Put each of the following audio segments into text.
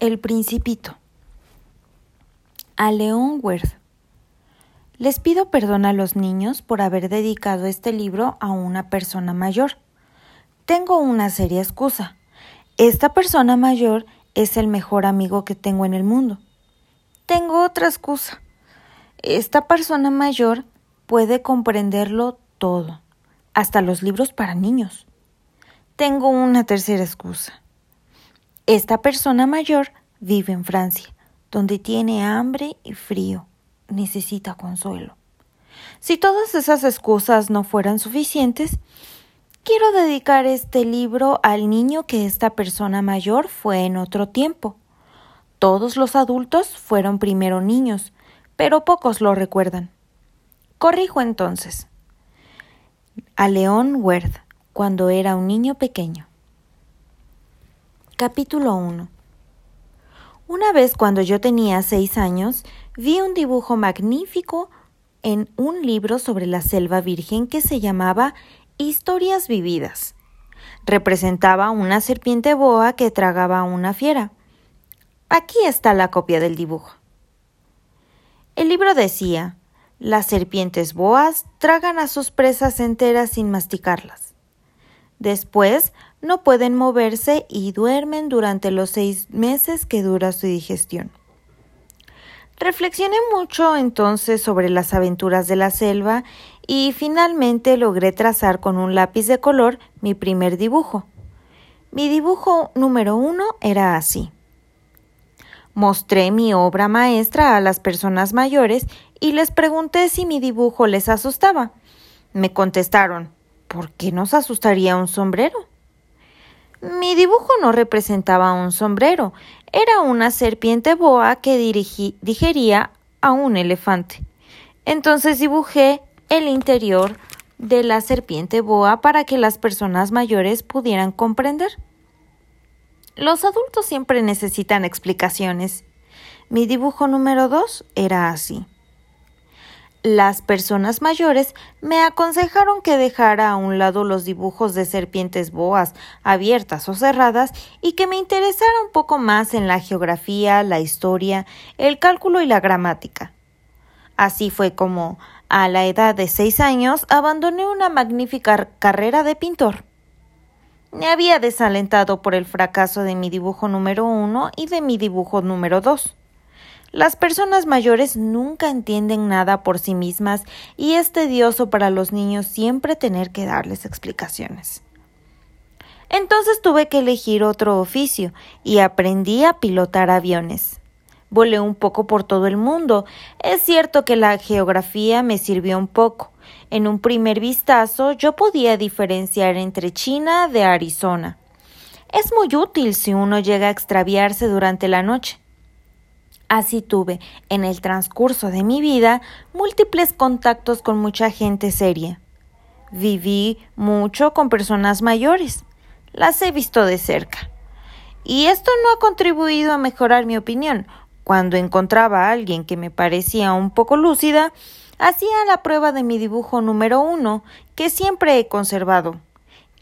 El Principito. A León Worth. Les pido perdón a los niños por haber dedicado este libro a una persona mayor. Tengo una seria excusa. Esta persona mayor es el mejor amigo que tengo en el mundo. Tengo otra excusa. Esta persona mayor puede comprenderlo todo, hasta los libros para niños. Tengo una tercera excusa. Esta persona mayor vive en Francia, donde tiene hambre y frío. Necesita consuelo. Si todas esas excusas no fueran suficientes, quiero dedicar este libro al niño que esta persona mayor fue en otro tiempo. Todos los adultos fueron primero niños, pero pocos lo recuerdan. Corrijo entonces. A León Worth, cuando era un niño pequeño. Capítulo 1 Una vez cuando yo tenía seis años, vi un dibujo magnífico en un libro sobre la selva virgen que se llamaba Historias vividas. Representaba una serpiente boa que tragaba a una fiera. Aquí está la copia del dibujo. El libro decía, las serpientes boas tragan a sus presas enteras sin masticarlas. Después no pueden moverse y duermen durante los seis meses que dura su digestión. Reflexioné mucho entonces sobre las aventuras de la selva y finalmente logré trazar con un lápiz de color mi primer dibujo. Mi dibujo número uno era así. Mostré mi obra maestra a las personas mayores y les pregunté si mi dibujo les asustaba. Me contestaron ¿Por qué nos asustaría un sombrero? Mi dibujo no representaba un sombrero, era una serpiente boa que digería a un elefante. Entonces dibujé el interior de la serpiente boa para que las personas mayores pudieran comprender. Los adultos siempre necesitan explicaciones. Mi dibujo número dos era así. Las personas mayores me aconsejaron que dejara a un lado los dibujos de serpientes boas abiertas o cerradas y que me interesara un poco más en la geografía, la historia, el cálculo y la gramática. Así fue como, a la edad de seis años, abandoné una magnífica carrera de pintor. Me había desalentado por el fracaso de mi dibujo número uno y de mi dibujo número dos. Las personas mayores nunca entienden nada por sí mismas y es tedioso para los niños siempre tener que darles explicaciones. Entonces tuve que elegir otro oficio y aprendí a pilotar aviones. Volé un poco por todo el mundo. Es cierto que la geografía me sirvió un poco. En un primer vistazo yo podía diferenciar entre China de Arizona. Es muy útil si uno llega a extraviarse durante la noche. Así tuve, en el transcurso de mi vida, múltiples contactos con mucha gente seria. Viví mucho con personas mayores. Las he visto de cerca. Y esto no ha contribuido a mejorar mi opinión. Cuando encontraba a alguien que me parecía un poco lúcida, hacía la prueba de mi dibujo número uno, que siempre he conservado.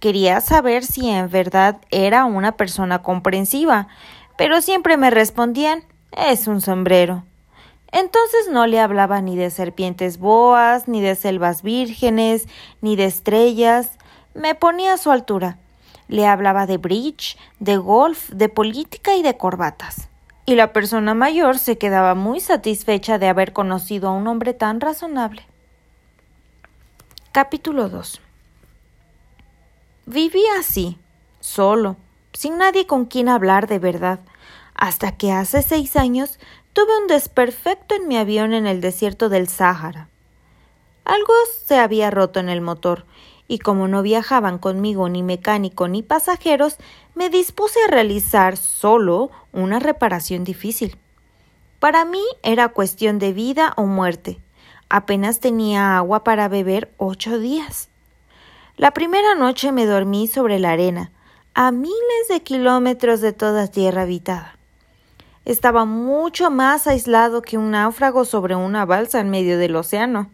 Quería saber si en verdad era una persona comprensiva, pero siempre me respondían es un sombrero. Entonces no le hablaba ni de serpientes boas, ni de selvas vírgenes, ni de estrellas. Me ponía a su altura. Le hablaba de bridge, de golf, de política y de corbatas. Y la persona mayor se quedaba muy satisfecha de haber conocido a un hombre tan razonable. Capítulo 2 Vivía así, solo, sin nadie con quien hablar de verdad hasta que hace seis años tuve un desperfecto en mi avión en el desierto del Sáhara. Algo se había roto en el motor, y como no viajaban conmigo ni mecánico ni pasajeros, me dispuse a realizar solo una reparación difícil. Para mí era cuestión de vida o muerte. Apenas tenía agua para beber ocho días. La primera noche me dormí sobre la arena, a miles de kilómetros de toda tierra habitada estaba mucho más aislado que un náufrago sobre una balsa en medio del océano.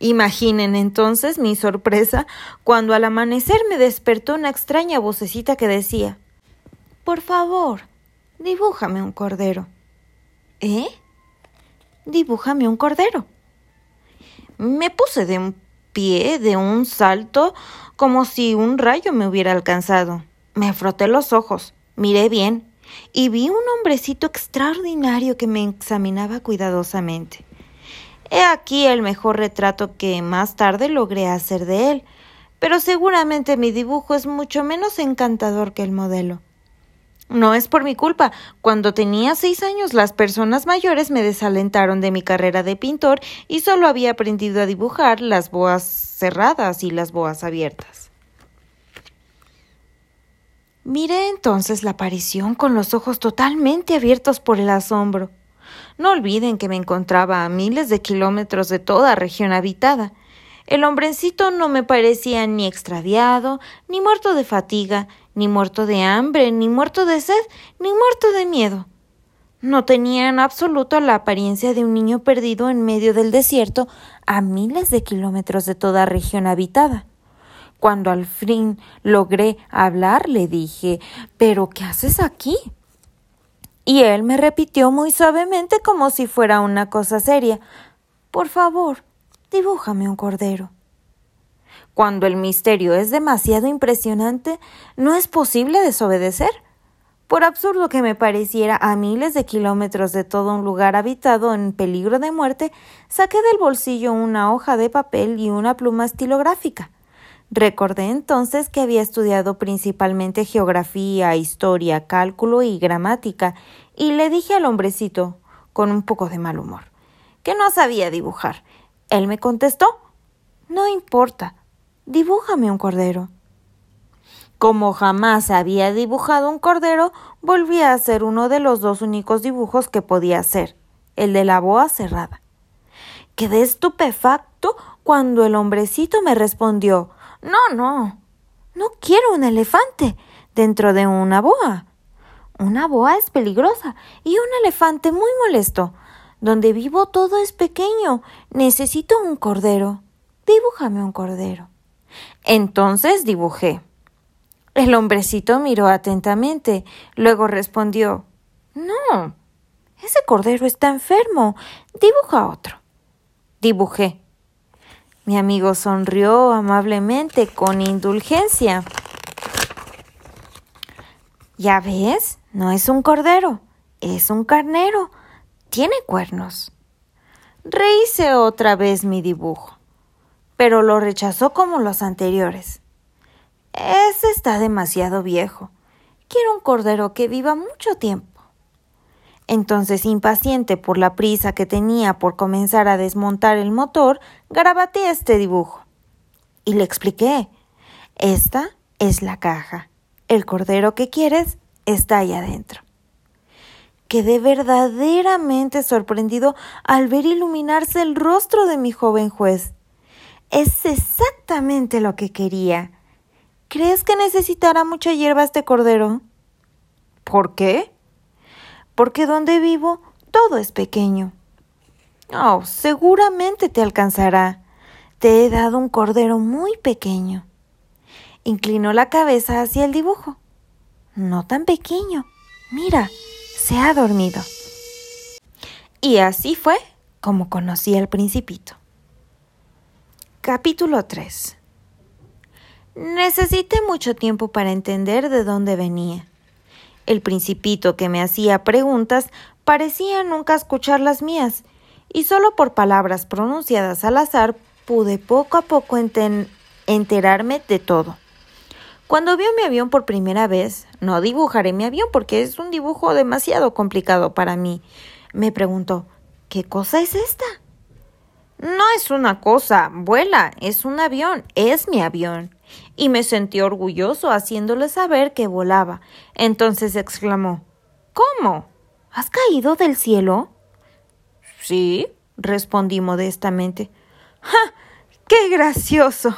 Imaginen entonces mi sorpresa cuando al amanecer me despertó una extraña vocecita que decía Por favor, Dibújame un cordero. ¿Eh? Dibújame un cordero. Me puse de un pie, de un salto, como si un rayo me hubiera alcanzado. Me froté los ojos, miré bien y vi un hombrecito extraordinario que me examinaba cuidadosamente. He aquí el mejor retrato que más tarde logré hacer de él, pero seguramente mi dibujo es mucho menos encantador que el modelo. No es por mi culpa. Cuando tenía seis años las personas mayores me desalentaron de mi carrera de pintor y solo había aprendido a dibujar las boas cerradas y las boas abiertas. Miré entonces la aparición con los ojos totalmente abiertos por el asombro. No olviden que me encontraba a miles de kilómetros de toda región habitada. El hombrecito no me parecía ni extraviado, ni muerto de fatiga, ni muerto de hambre, ni muerto de sed, ni muerto de miedo. No tenía en absoluto la apariencia de un niño perdido en medio del desierto a miles de kilómetros de toda región habitada. Cuando al fin logré hablar, le dije ¿Pero qué haces aquí? Y él me repitió muy suavemente como si fuera una cosa seria Por favor, dibújame un cordero. Cuando el misterio es demasiado impresionante, no es posible desobedecer. Por absurdo que me pareciera a miles de kilómetros de todo un lugar habitado en peligro de muerte, saqué del bolsillo una hoja de papel y una pluma estilográfica. Recordé entonces que había estudiado principalmente geografía, historia, cálculo y gramática, y le dije al hombrecito, con un poco de mal humor, que no sabía dibujar. Él me contestó No importa, dibújame un cordero. Como jamás había dibujado un cordero, volví a hacer uno de los dos únicos dibujos que podía hacer, el de la boa cerrada. Quedé estupefacto cuando el hombrecito me respondió No, no, no quiero un elefante dentro de una boa. Una boa es peligrosa y un elefante muy molesto. Donde vivo todo es pequeño. Necesito un cordero. Dibújame un cordero. Entonces dibujé. El hombrecito miró atentamente, luego respondió No. Ese cordero está enfermo. Dibuja otro. Dibujé. Mi amigo sonrió amablemente, con indulgencia. Ya ves, no es un cordero, es un carnero. Tiene cuernos. Rehice otra vez mi dibujo pero lo rechazó como los anteriores. Ese está demasiado viejo. Quiero un cordero que viva mucho tiempo. Entonces, impaciente por la prisa que tenía por comenzar a desmontar el motor, garabateé este dibujo. Y le expliqué. Esta es la caja. El cordero que quieres está ahí adentro. Quedé verdaderamente sorprendido al ver iluminarse el rostro de mi joven juez. Es exactamente lo que quería. ¿Crees que necesitará mucha hierba este cordero? ¿Por qué? Porque donde vivo todo es pequeño. Oh, seguramente te alcanzará. Te he dado un cordero muy pequeño. Inclinó la cabeza hacia el dibujo. No tan pequeño. Mira, se ha dormido. Y así fue como conocí al principito. Capítulo 3 Necesité mucho tiempo para entender de dónde venía. El principito que me hacía preguntas parecía nunca escuchar las mías, y solo por palabras pronunciadas al azar pude poco a poco enterarme de todo. Cuando vio mi avión por primera vez, no dibujaré mi avión porque es un dibujo demasiado complicado para mí, me preguntó ¿Qué cosa es esta? No es una cosa, vuela, es un avión, es mi avión. Y me sentí orgulloso haciéndole saber que volaba. Entonces exclamó ¿Cómo? ¿Has caído del cielo? Sí, respondí modestamente. ¡Ja! ¡Qué gracioso!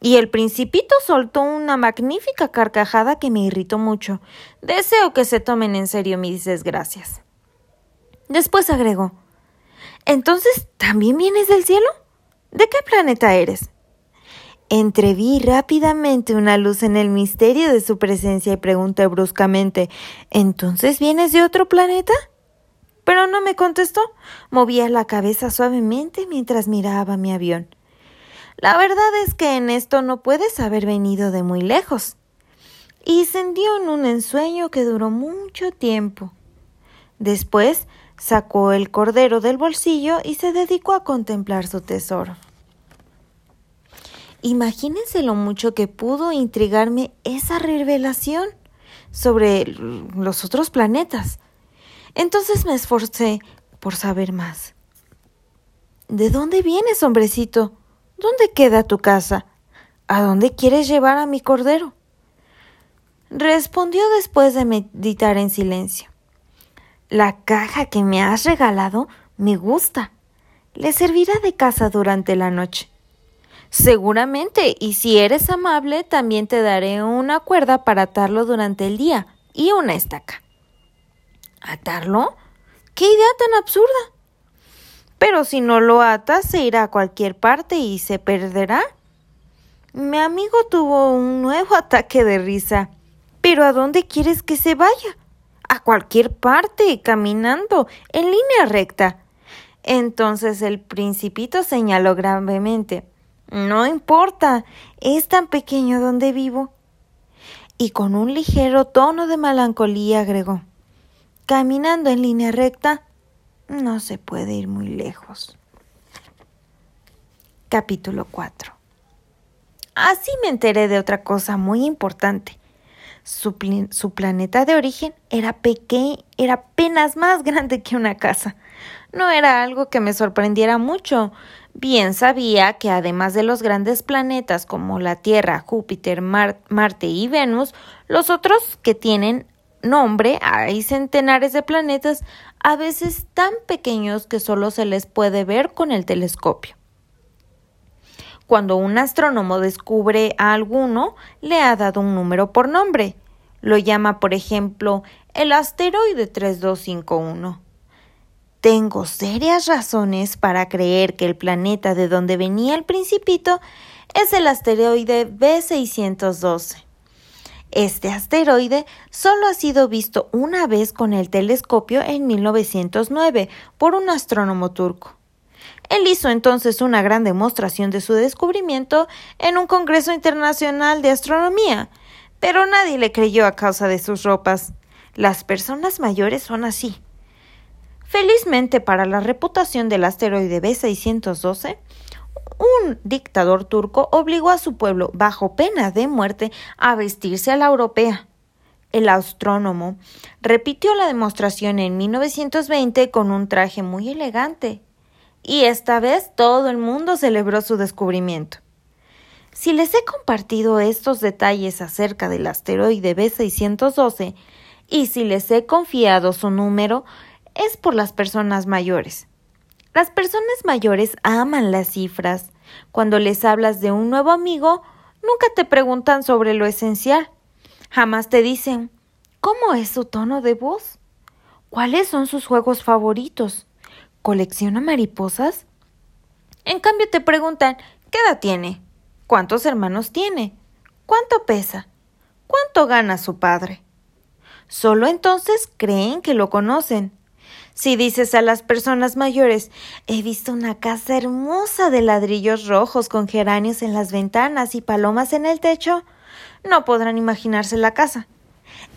Y el principito soltó una magnífica carcajada que me irritó mucho. Deseo que se tomen en serio mis desgracias. Después agregó entonces, ¿también vienes del cielo? ¿De qué planeta eres? Entreví rápidamente una luz en el misterio de su presencia y pregunté bruscamente ¿Entonces vienes de otro planeta? Pero no me contestó. Movía la cabeza suavemente mientras miraba mi avión. La verdad es que en esto no puedes haber venido de muy lejos. Y dio en un ensueño que duró mucho tiempo. Después sacó el cordero del bolsillo y se dedicó a contemplar su tesoro. Imagínense lo mucho que pudo intrigarme esa revelación sobre los otros planetas. Entonces me esforcé por saber más. ¿De dónde vienes, hombrecito? ¿Dónde queda tu casa? ¿A dónde quieres llevar a mi cordero? Respondió después de meditar en silencio. La caja que me has regalado me gusta. Le servirá de casa durante la noche. Seguramente, y si eres amable, también te daré una cuerda para atarlo durante el día y una estaca. ¿Atarlo? ¡Qué idea tan absurda! Pero si no lo atas, se irá a cualquier parte y se perderá. Mi amigo tuvo un nuevo ataque de risa. ¿Pero a dónde quieres que se vaya? A cualquier parte, caminando, en línea recta. Entonces el principito señaló gravemente. No importa, es tan pequeño donde vivo. Y con un ligero tono de melancolía agregó Caminando en línea recta, no se puede ir muy lejos. Capítulo 4 Así me enteré de otra cosa muy importante. Su, su planeta de origen era pequeño, era apenas más grande que una casa. No era algo que me sorprendiera mucho, Bien sabía que además de los grandes planetas como la Tierra, Júpiter, Marte y Venus, los otros que tienen nombre, hay centenares de planetas, a veces tan pequeños que solo se les puede ver con el telescopio. Cuando un astrónomo descubre a alguno, le ha dado un número por nombre. Lo llama, por ejemplo, el asteroide 3251. Tengo serias razones para creer que el planeta de donde venía el principito es el asteroide B612. Este asteroide solo ha sido visto una vez con el telescopio en 1909 por un astrónomo turco. Él hizo entonces una gran demostración de su descubrimiento en un Congreso Internacional de Astronomía, pero nadie le creyó a causa de sus ropas. Las personas mayores son así. Felizmente para la reputación del asteroide B612, un dictador turco obligó a su pueblo, bajo pena de muerte, a vestirse a la europea. El astrónomo repitió la demostración en 1920 con un traje muy elegante, y esta vez todo el mundo celebró su descubrimiento. Si les he compartido estos detalles acerca del asteroide B612 y si les he confiado su número, es por las personas mayores. Las personas mayores aman las cifras. Cuando les hablas de un nuevo amigo, nunca te preguntan sobre lo esencial. Jamás te dicen ¿Cómo es su tono de voz? ¿Cuáles son sus juegos favoritos? ¿Colecciona mariposas? En cambio te preguntan ¿qué edad tiene? ¿Cuántos hermanos tiene? ¿Cuánto pesa? ¿Cuánto gana su padre? Solo entonces creen que lo conocen. Si dices a las personas mayores, he visto una casa hermosa de ladrillos rojos con geranios en las ventanas y palomas en el techo, no podrán imaginarse la casa.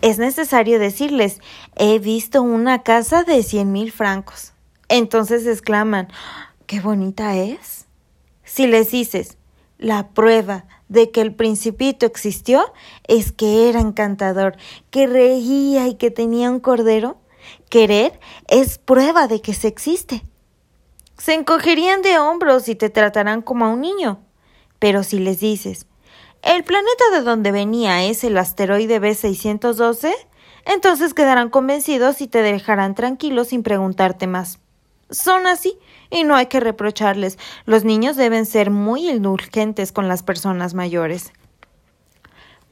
Es necesario decirles, he visto una casa de cien mil francos. Entonces exclaman, qué bonita es. Si les dices, la prueba de que el principito existió es que era encantador, que reía y que tenía un cordero, Querer es prueba de que se existe. Se encogerían de hombros y te tratarán como a un niño. Pero si les dices, el planeta de donde venía es el asteroide B612, entonces quedarán convencidos y te dejarán tranquilo sin preguntarte más. Son así y no hay que reprocharles. Los niños deben ser muy indulgentes con las personas mayores.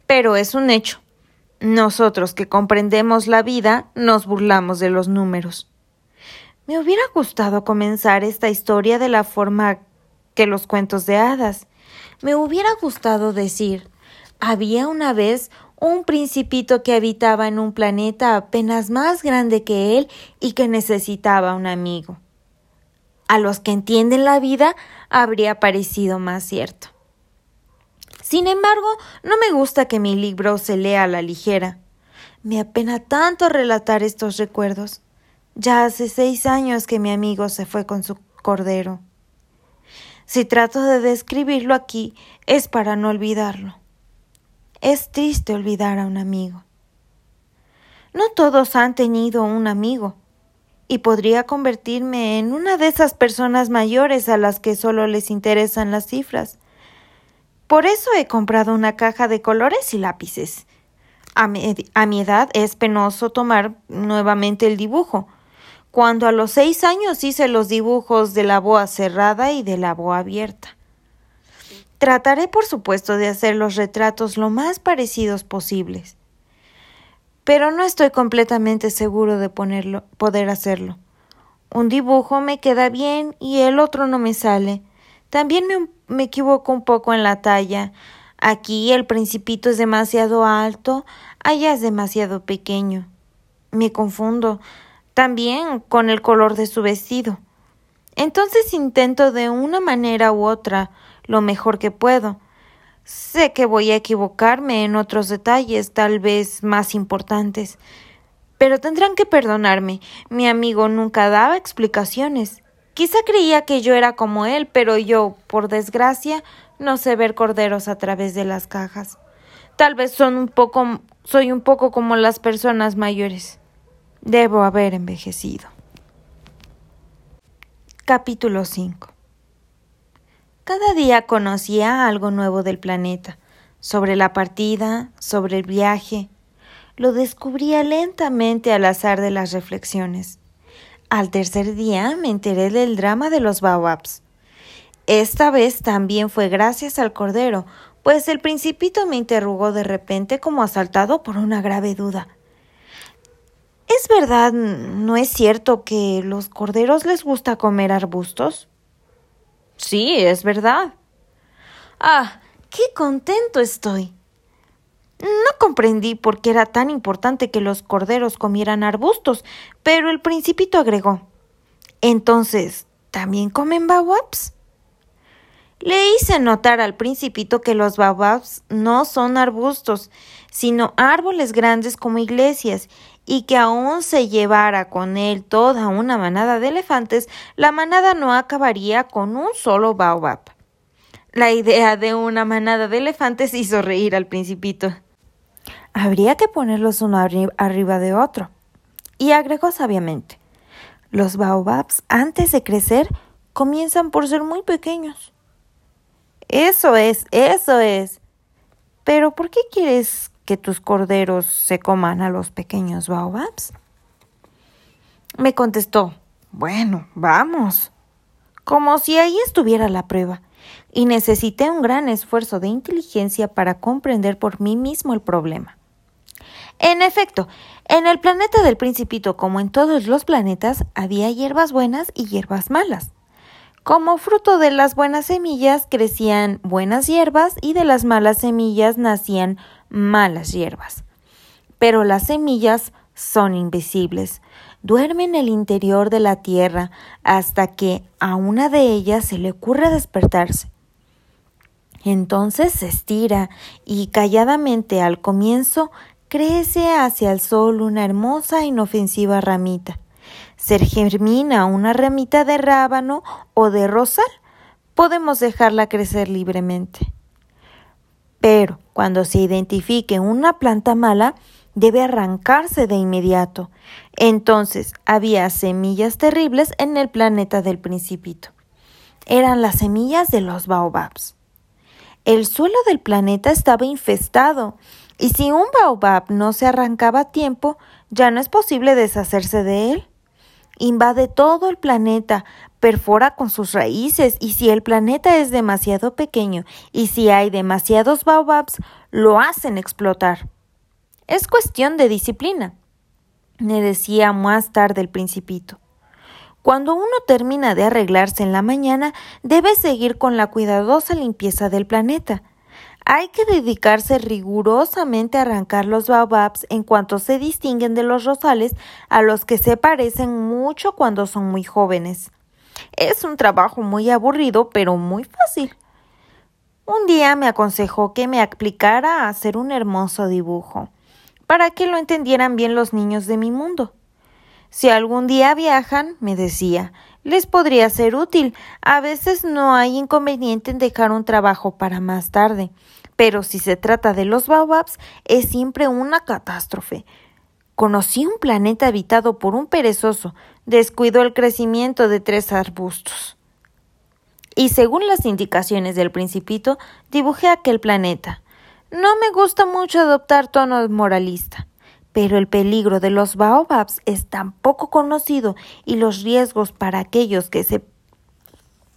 Pero es un hecho nosotros que comprendemos la vida nos burlamos de los números. Me hubiera gustado comenzar esta historia de la forma que los cuentos de hadas, Me hubiera gustado decir había una vez un principito que habitaba en un planeta apenas más grande que él y que necesitaba un amigo. A los que entienden la vida habría parecido más cierto. Sin embargo, no me gusta que mi libro se lea a la ligera. Me apena tanto relatar estos recuerdos. Ya hace seis años que mi amigo se fue con su cordero. Si trato de describirlo aquí es para no olvidarlo. Es triste olvidar a un amigo. No todos han tenido un amigo, y podría convertirme en una de esas personas mayores a las que solo les interesan las cifras. Por eso he comprado una caja de colores y lápices. A mi, edad es penoso tomar nuevamente el dibujo. Cuando a los seis años hice los dibujos de la boa cerrada y de la boa abierta. Trataré, por supuesto, de hacer los retratos lo más parecidos posibles. Pero no estoy completamente seguro de ponerlo, poder hacerlo. Un dibujo me queda bien y el otro no me sale. También me, me equivoco un poco en la talla. Aquí el principito es demasiado alto, allá es demasiado pequeño. Me confundo también con el color de su vestido. Entonces intento de una manera u otra lo mejor que puedo. Sé que voy a equivocarme en otros detalles, tal vez más importantes. Pero tendrán que perdonarme. Mi amigo nunca daba explicaciones. Quizá creía que yo era como él, pero yo, por desgracia, no sé ver corderos a través de las cajas. Tal vez son un poco soy un poco como las personas mayores. Debo haber envejecido. Capítulo 5 cada día conocía algo nuevo del planeta, sobre la partida, sobre el viaje. Lo descubría lentamente al azar de las reflexiones. Al tercer día me enteré del drama de los baobabs. Esta vez también fue gracias al cordero, pues el principito me interrogó de repente como asaltado por una grave duda. ¿Es verdad, no es cierto que los corderos les gusta comer arbustos? Sí, es verdad. Ah, qué contento estoy. No comprendí por qué era tan importante que los corderos comieran arbustos, pero el principito agregó Entonces, ¿también comen baobabs? Le hice notar al principito que los baobabs no son arbustos, sino árboles grandes como iglesias, y que aún se llevara con él toda una manada de elefantes, la manada no acabaría con un solo baobab. La idea de una manada de elefantes hizo reír al principito. Habría que ponerlos uno arriba de otro. Y agregó sabiamente Los baobabs, antes de crecer, comienzan por ser muy pequeños. Eso es, eso es. Pero ¿por qué quieres que tus corderos se coman a los pequeños baobabs? Me contestó, bueno, vamos. Como si ahí estuviera la prueba, y necesité un gran esfuerzo de inteligencia para comprender por mí mismo el problema. En efecto, en el planeta del principito, como en todos los planetas, había hierbas buenas y hierbas malas. Como fruto de las buenas semillas crecían buenas hierbas y de las malas semillas nacían malas hierbas. Pero las semillas son invisibles, duermen en el interior de la tierra hasta que a una de ellas se le ocurre despertarse. Entonces se estira y calladamente al comienzo crece hacia el sol una hermosa e inofensiva ramita se germina una ramita de rábano o de rosal, podemos dejarla crecer libremente. Pero cuando se identifique una planta mala, debe arrancarse de inmediato. Entonces había semillas terribles en el planeta del principito. Eran las semillas de los baobabs. El suelo del planeta estaba infestado, y si un baobab no se arrancaba a tiempo, ya no es posible deshacerse de él invade todo el planeta, perfora con sus raíces y si el planeta es demasiado pequeño y si hay demasiados baobabs, lo hacen explotar. Es cuestión de disciplina, me decía más tarde el principito. Cuando uno termina de arreglarse en la mañana, debe seguir con la cuidadosa limpieza del planeta. Hay que dedicarse rigurosamente a arrancar los baobabs en cuanto se distinguen de los rosales a los que se parecen mucho cuando son muy jóvenes. Es un trabajo muy aburrido, pero muy fácil. Un día me aconsejó que me aplicara a hacer un hermoso dibujo, para que lo entendieran bien los niños de mi mundo. Si algún día viajan, me decía, les podría ser útil. A veces no hay inconveniente en dejar un trabajo para más tarde, pero si se trata de los baobabs, es siempre una catástrofe. Conocí un planeta habitado por un perezoso, descuidó el crecimiento de tres arbustos. Y según las indicaciones del principito, dibujé aquel planeta. No me gusta mucho adoptar tono moralista pero el peligro de los baobabs es tan poco conocido y los riesgos para aquellos que se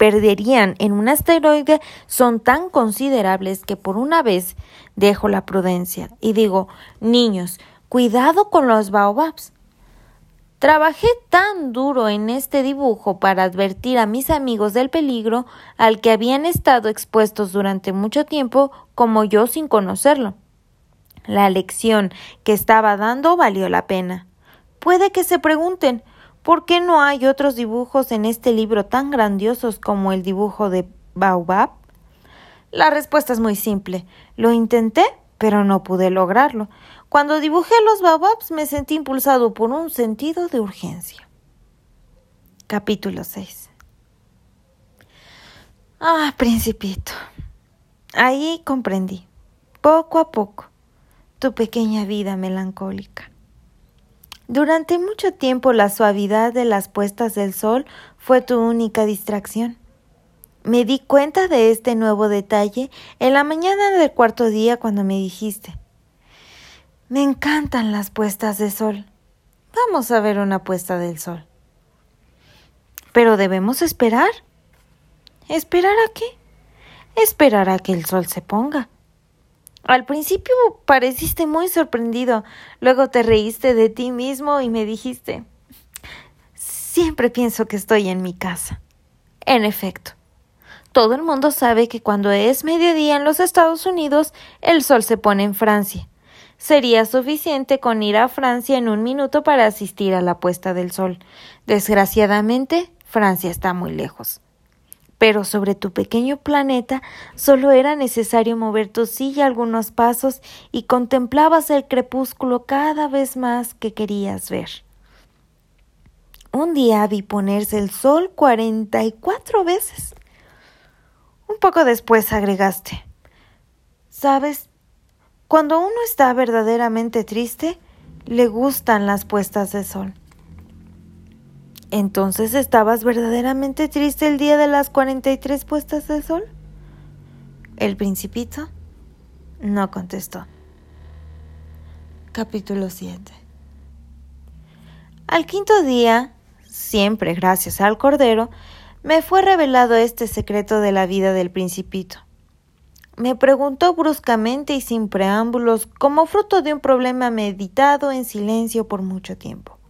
perderían en un asteroide son tan considerables que por una vez dejo la prudencia y digo, niños, cuidado con los baobabs. Trabajé tan duro en este dibujo para advertir a mis amigos del peligro al que habían estado expuestos durante mucho tiempo como yo sin conocerlo. La lección que estaba dando valió la pena. Puede que se pregunten ¿por qué no hay otros dibujos en este libro tan grandiosos como el dibujo de Baobab? La respuesta es muy simple. Lo intenté, pero no pude lograrlo. Cuando dibujé los baobabs me sentí impulsado por un sentido de urgencia. Capítulo 6 Ah, principito. Ahí comprendí, poco a poco, tu pequeña vida melancólica. Durante mucho tiempo la suavidad de las puestas del sol fue tu única distracción. Me di cuenta de este nuevo detalle en la mañana del cuarto día cuando me dijiste Me encantan las puestas de sol. Vamos a ver una puesta del sol. Pero debemos esperar. ¿Esperar a qué? Esperar a que el sol se ponga. Al principio pareciste muy sorprendido, luego te reíste de ti mismo y me dijiste Siempre pienso que estoy en mi casa. En efecto, todo el mundo sabe que cuando es mediodía en los Estados Unidos, el sol se pone en Francia. Sería suficiente con ir a Francia en un minuto para asistir a la puesta del sol. Desgraciadamente, Francia está muy lejos pero sobre tu pequeño planeta solo era necesario mover tu silla algunos pasos y contemplabas el crepúsculo cada vez más que querías ver. Un día vi ponerse el sol cuarenta y cuatro veces. Un poco después agregaste Sabes, cuando uno está verdaderamente triste, le gustan las puestas de sol. ¿Entonces estabas verdaderamente triste el día de las cuarenta y tres puestas de sol? El principito no contestó. Capítulo 7 Al quinto día, siempre gracias al Cordero, me fue revelado este secreto de la vida del principito. Me preguntó bruscamente y sin preámbulos, como fruto de un problema meditado en silencio por mucho tiempo.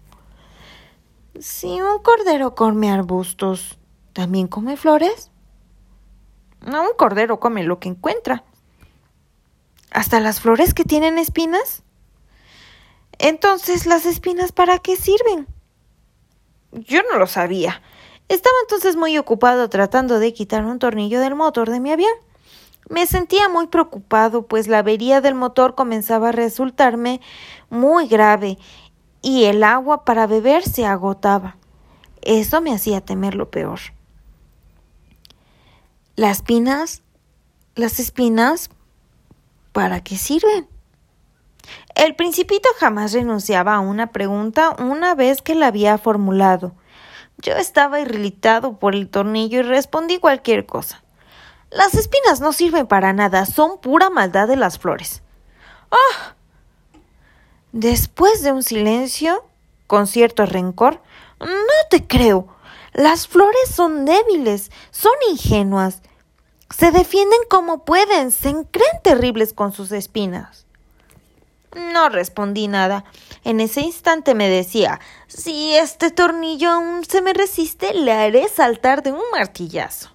Si un cordero come arbustos, ¿también come flores? No, un cordero come lo que encuentra. ¿Hasta las flores que tienen espinas? Entonces, ¿las espinas para qué sirven? Yo no lo sabía. Estaba entonces muy ocupado tratando de quitar un tornillo del motor de mi avión. Me sentía muy preocupado, pues la avería del motor comenzaba a resultarme muy grave y el agua para beber se agotaba. Eso me hacía temer lo peor. Las espinas, las espinas, ¿para qué sirven? El principito jamás renunciaba a una pregunta una vez que la había formulado. Yo estaba irritado por el tornillo y respondí cualquier cosa. Las espinas no sirven para nada, son pura maldad de las flores. ¡Ah! Después de un silencio, con cierto rencor, no te creo. Las flores son débiles, son ingenuas. Se defienden como pueden, se creen terribles con sus espinas. No respondí nada. En ese instante me decía si este tornillo aún se me resiste, le haré saltar de un martillazo.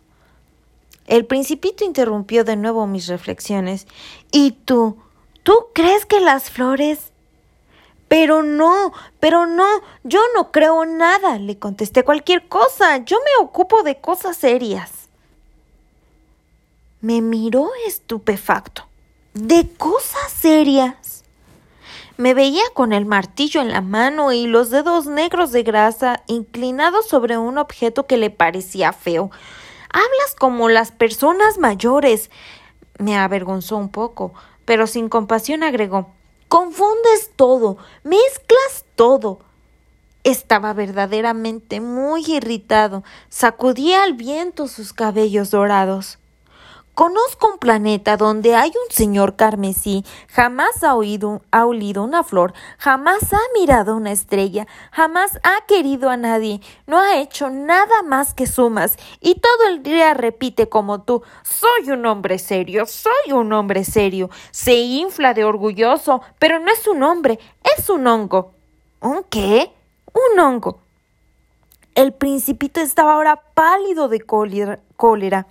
El principito interrumpió de nuevo mis reflexiones. ¿Y tú? ¿Tú crees que las flores? Pero no, pero no, yo no creo nada, le contesté cualquier cosa, yo me ocupo de cosas serias. Me miró estupefacto. ¿De cosas serias? Me veía con el martillo en la mano y los dedos negros de grasa inclinados sobre un objeto que le parecía feo. Hablas como las personas mayores. Me avergonzó un poco, pero sin compasión agregó Confundes todo, mezclas todo. Estaba verdaderamente muy irritado. Sacudía al viento sus cabellos dorados. Conozco un planeta donde hay un señor carmesí, jamás ha oído, ha olido una flor, jamás ha mirado una estrella, jamás ha querido a nadie, no ha hecho nada más que sumas, y todo el día repite como tú soy un hombre serio, soy un hombre serio. Se infla de orgulloso, pero no es un hombre, es un hongo. ¿Un qué? Un hongo. El principito estaba ahora pálido de cólera.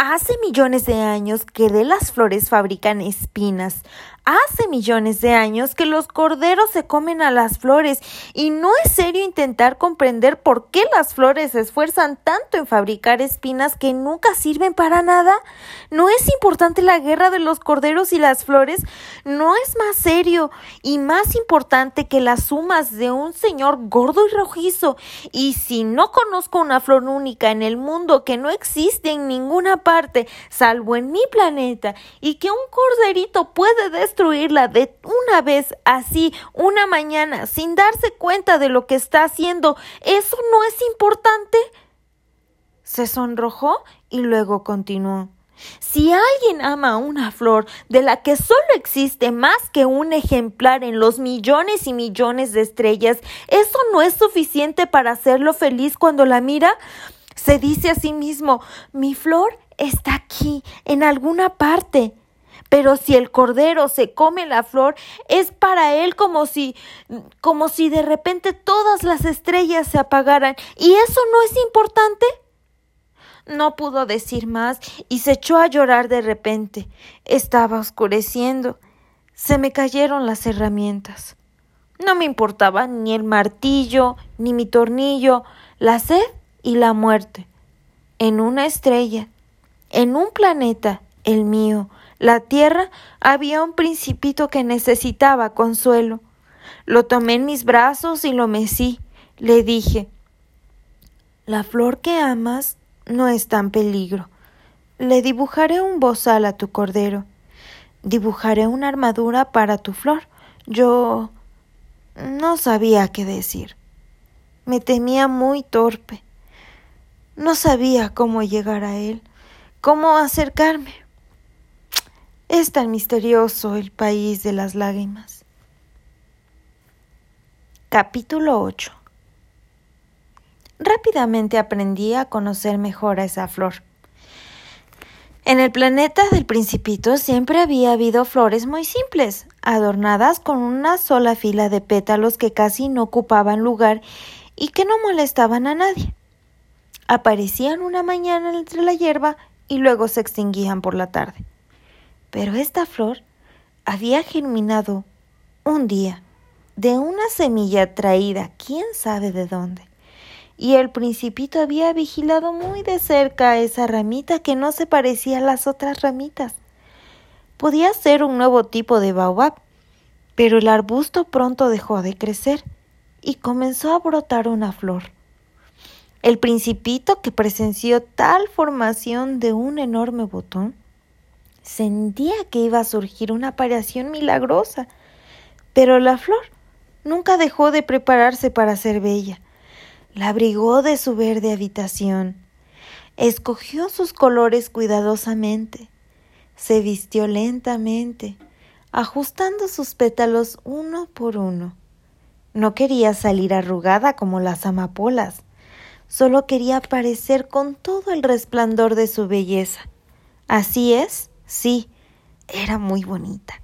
Hace millones de años que de las flores fabrican espinas. Hace millones de años que los corderos se comen a las flores y no es serio intentar comprender por qué las flores se esfuerzan tanto en fabricar espinas que nunca sirven para nada. ¿No es importante la guerra de los corderos y las flores? ¿No es más serio y más importante que las sumas de un señor gordo y rojizo? Y si no conozco una flor única en el mundo que no existe en ninguna parte, salvo en mi planeta, y que un corderito puede destruir destruirla de una vez así, una mañana, sin darse cuenta de lo que está haciendo, ¿eso no es importante? Se sonrojó y luego continuó. Si alguien ama una flor de la que solo existe más que un ejemplar en los millones y millones de estrellas, ¿eso no es suficiente para hacerlo feliz cuando la mira? Se dice a sí mismo mi flor está aquí, en alguna parte. Pero si el cordero se come la flor, es para él como si como si de repente todas las estrellas se apagaran. ¿Y eso no es importante? No pudo decir más y se echó a llorar de repente. Estaba oscureciendo. Se me cayeron las herramientas. No me importaba ni el martillo, ni mi tornillo, la sed y la muerte. En una estrella, en un planeta, el mío, la tierra, había un principito que necesitaba consuelo. Lo tomé en mis brazos y lo mecí. Le dije La flor que amas no está en peligro. Le dibujaré un bozal a tu cordero. Dibujaré una armadura para tu flor. Yo no sabía qué decir. Me temía muy torpe. No sabía cómo llegar a él, cómo acercarme. Es tan misterioso el país de las lágrimas. Capítulo 8 Rápidamente aprendí a conocer mejor a esa flor. En el planeta del principito siempre había habido flores muy simples, adornadas con una sola fila de pétalos que casi no ocupaban lugar y que no molestaban a nadie. Aparecían una mañana entre la hierba y luego se extinguían por la tarde. Pero esta flor había germinado un día de una semilla traída quién sabe de dónde. Y el principito había vigilado muy de cerca esa ramita que no se parecía a las otras ramitas. Podía ser un nuevo tipo de baobab, pero el arbusto pronto dejó de crecer y comenzó a brotar una flor. El principito que presenció tal formación de un enorme botón Sentía que iba a surgir una aparición milagrosa, pero la flor nunca dejó de prepararse para ser bella. La abrigó de su verde habitación, escogió sus colores cuidadosamente, se vistió lentamente, ajustando sus pétalos uno por uno. No quería salir arrugada como las amapolas, solo quería aparecer con todo el resplandor de su belleza. Así es, Sí, era muy bonita.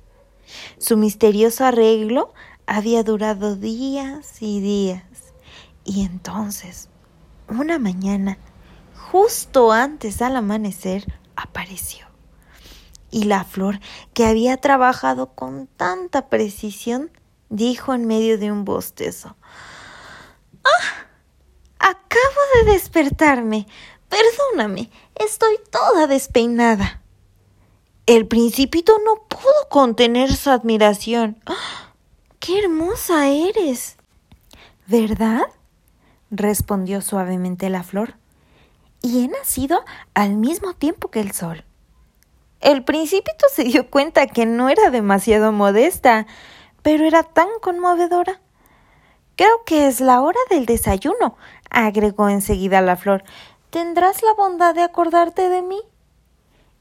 Su misterioso arreglo había durado días y días. Y entonces, una mañana, justo antes al amanecer, apareció. Y la flor, que había trabajado con tanta precisión, dijo en medio de un bostezo. ¡Ah! Acabo de despertarme. Perdóname, estoy toda despeinada. El principito no pudo contener su admiración. ¡Qué hermosa eres! ¿Verdad? respondió suavemente la flor. Y he nacido al mismo tiempo que el sol. El principito se dio cuenta que no era demasiado modesta, pero era tan conmovedora. Creo que es la hora del desayuno, agregó enseguida la flor. ¿Tendrás la bondad de acordarte de mí?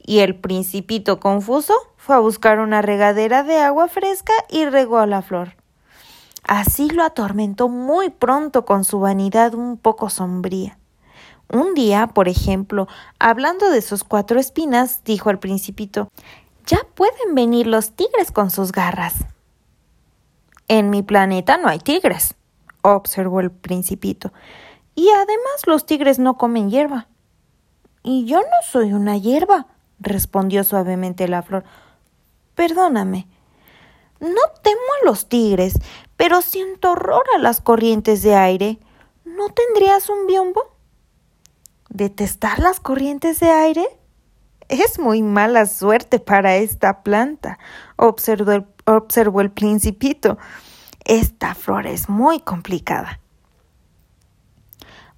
Y el principito confuso fue a buscar una regadera de agua fresca y regó a la flor. Así lo atormentó muy pronto con su vanidad un poco sombría. Un día, por ejemplo, hablando de sus cuatro espinas, dijo el principito Ya pueden venir los tigres con sus garras. En mi planeta no hay tigres, observó el principito. Y además los tigres no comen hierba. Y yo no soy una hierba, respondió suavemente la flor. Perdóname. No temo a los tigres, pero siento horror a las corrientes de aire. ¿No tendrías un biombo? ¿Detestar las corrientes de aire? Es muy mala suerte para esta planta, observó el, observó el principito. Esta flor es muy complicada.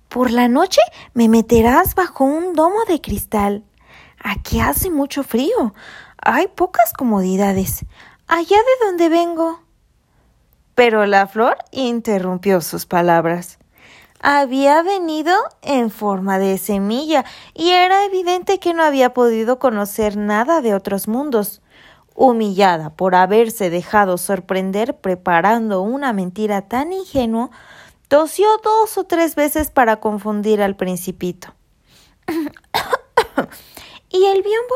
Por la noche me meterás bajo un domo de cristal. Aquí hace mucho frío. Hay pocas comodidades. Allá de donde vengo. Pero la flor interrumpió sus palabras había venido en forma de semilla y era evidente que no había podido conocer nada de otros mundos. Humillada por haberse dejado sorprender preparando una mentira tan ingenua, tosió dos o tres veces para confundir al principito. ¿Y el biombo?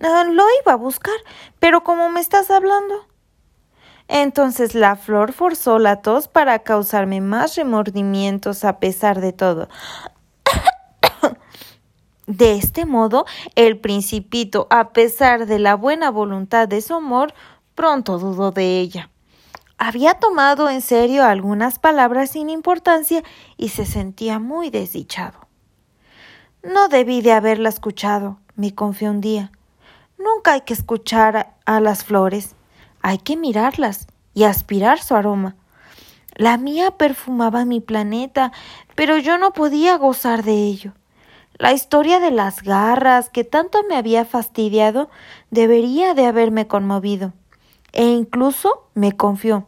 Ah, lo iba a buscar, pero como me estás hablando. Entonces la flor forzó la tos para causarme más remordimientos a pesar de todo. De este modo, el principito, a pesar de la buena voluntad de su amor, pronto dudó de ella. Había tomado en serio algunas palabras sin importancia y se sentía muy desdichado. No debí de haberla escuchado, me confió un día. Nunca hay que escuchar a las flores. Hay que mirarlas y aspirar su aroma. La mía perfumaba mi planeta, pero yo no podía gozar de ello. La historia de las garras que tanto me había fastidiado debería de haberme conmovido, e incluso me confió.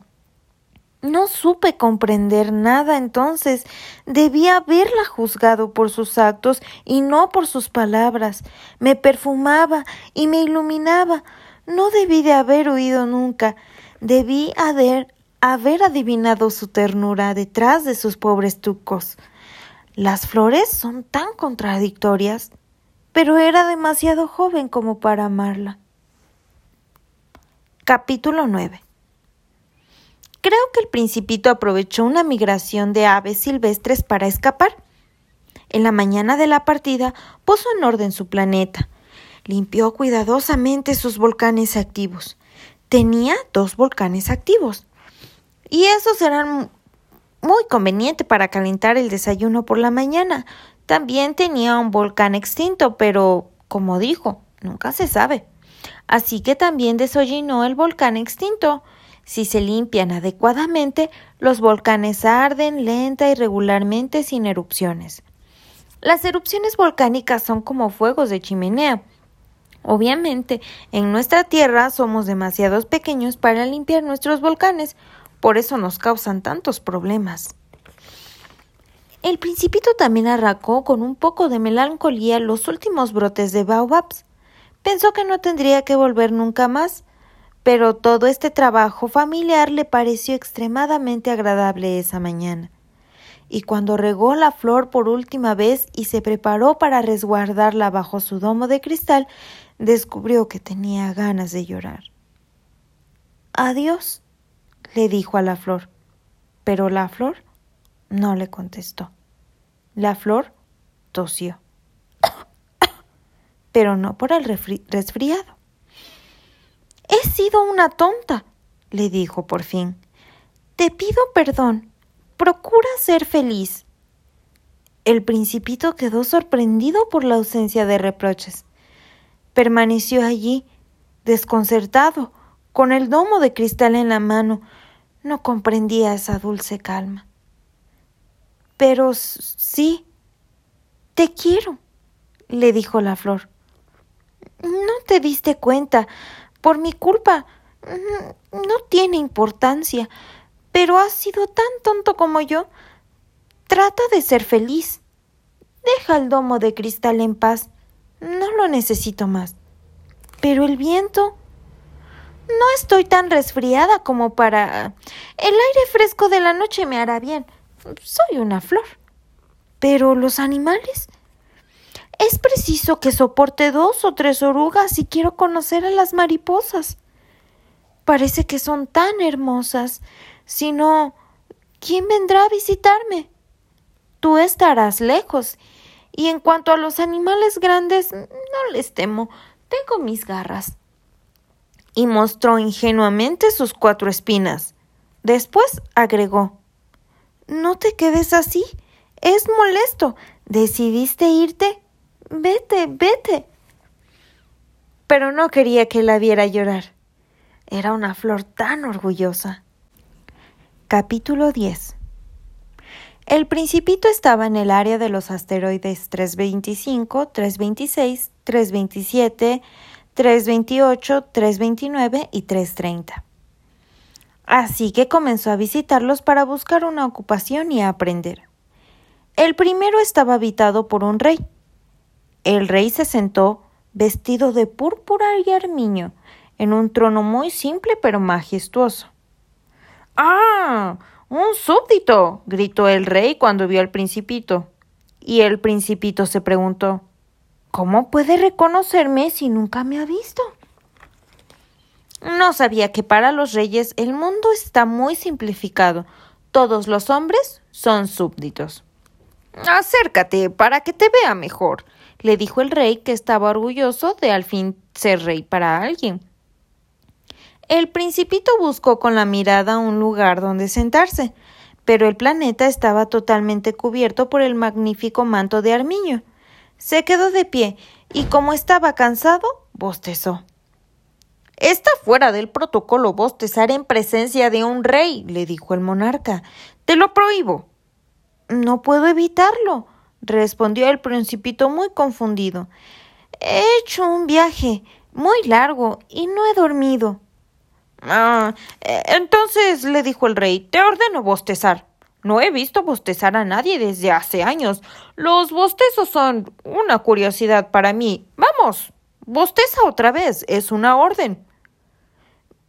No supe comprender nada entonces. Debía haberla juzgado por sus actos y no por sus palabras. Me perfumaba y me iluminaba, no debí de haber oído nunca, debí haber, haber adivinado su ternura detrás de sus pobres tucos. Las flores son tan contradictorias, pero era demasiado joven como para amarla. Capítulo 9 Creo que el principito aprovechó una migración de aves silvestres para escapar. En la mañana de la partida puso en orden su planeta, limpió cuidadosamente sus volcanes activos. Tenía dos volcanes activos. Y esos eran muy conveniente para calentar el desayuno por la mañana. También tenía un volcán extinto, pero, como dijo, nunca se sabe. Así que también desollinó el volcán extinto. Si se limpian adecuadamente, los volcanes arden lenta y regularmente sin erupciones. Las erupciones volcánicas son como fuegos de chimenea. Obviamente, en nuestra Tierra somos demasiados pequeños para limpiar nuestros volcanes, por eso nos causan tantos problemas. El principito también arrancó con un poco de melancolía los últimos brotes de baobabs. Pensó que no tendría que volver nunca más, pero todo este trabajo familiar le pareció extremadamente agradable esa mañana y cuando regó la flor por última vez y se preparó para resguardarla bajo su domo de cristal, descubrió que tenía ganas de llorar. Adiós, le dijo a la flor. Pero la flor no le contestó. La flor tosió. Pero no por el resfriado. He sido una tonta, le dijo por fin. Te pido perdón. Procura ser feliz. El principito quedó sorprendido por la ausencia de reproches. Permaneció allí, desconcertado, con el domo de cristal en la mano. No comprendía esa dulce calma. Pero sí, te quiero, le dijo la flor. No te diste cuenta. Por mi culpa. No tiene importancia. Pero has sido tan tonto como yo. Trata de ser feliz. Deja el domo de cristal en paz. No lo necesito más. Pero el viento. No estoy tan resfriada como para. El aire fresco de la noche me hará bien. Soy una flor. Pero los animales. Es preciso que soporte dos o tres orugas si quiero conocer a las mariposas. Parece que son tan hermosas. Si no, ¿quién vendrá a visitarme? Tú estarás lejos. Y en cuanto a los animales grandes, no les temo. Tengo mis garras. Y mostró ingenuamente sus cuatro espinas. Después agregó No te quedes así. Es molesto. ¿Decidiste irte? Vete, vete. Pero no quería que la viera llorar. Era una flor tan orgullosa. Capítulo 10 El principito estaba en el área de los asteroides 325, 326, 327, 328, 329 y 330. Así que comenzó a visitarlos para buscar una ocupación y aprender. El primero estaba habitado por un rey. El rey se sentó vestido de púrpura y armiño en un trono muy simple pero majestuoso. ¡Ah! Un súbdito. gritó el rey cuando vio al principito. Y el principito se preguntó ¿Cómo puede reconocerme si nunca me ha visto? No sabía que para los reyes el mundo está muy simplificado. Todos los hombres son súbditos. Acércate para que te vea mejor, le dijo el rey que estaba orgulloso de al fin ser rey para alguien. El principito buscó con la mirada un lugar donde sentarse, pero el planeta estaba totalmente cubierto por el magnífico manto de armiño. Se quedó de pie y como estaba cansado, bostezó. Está fuera del protocolo bostezar en presencia de un rey, le dijo el monarca. Te lo prohíbo. No puedo evitarlo, respondió el principito muy confundido. He hecho un viaje muy largo y no he dormido. Ah, eh, entonces le dijo el rey, te ordeno bostezar. No he visto bostezar a nadie desde hace años. Los bostezos son una curiosidad para mí. Vamos, bosteza otra vez. Es una orden.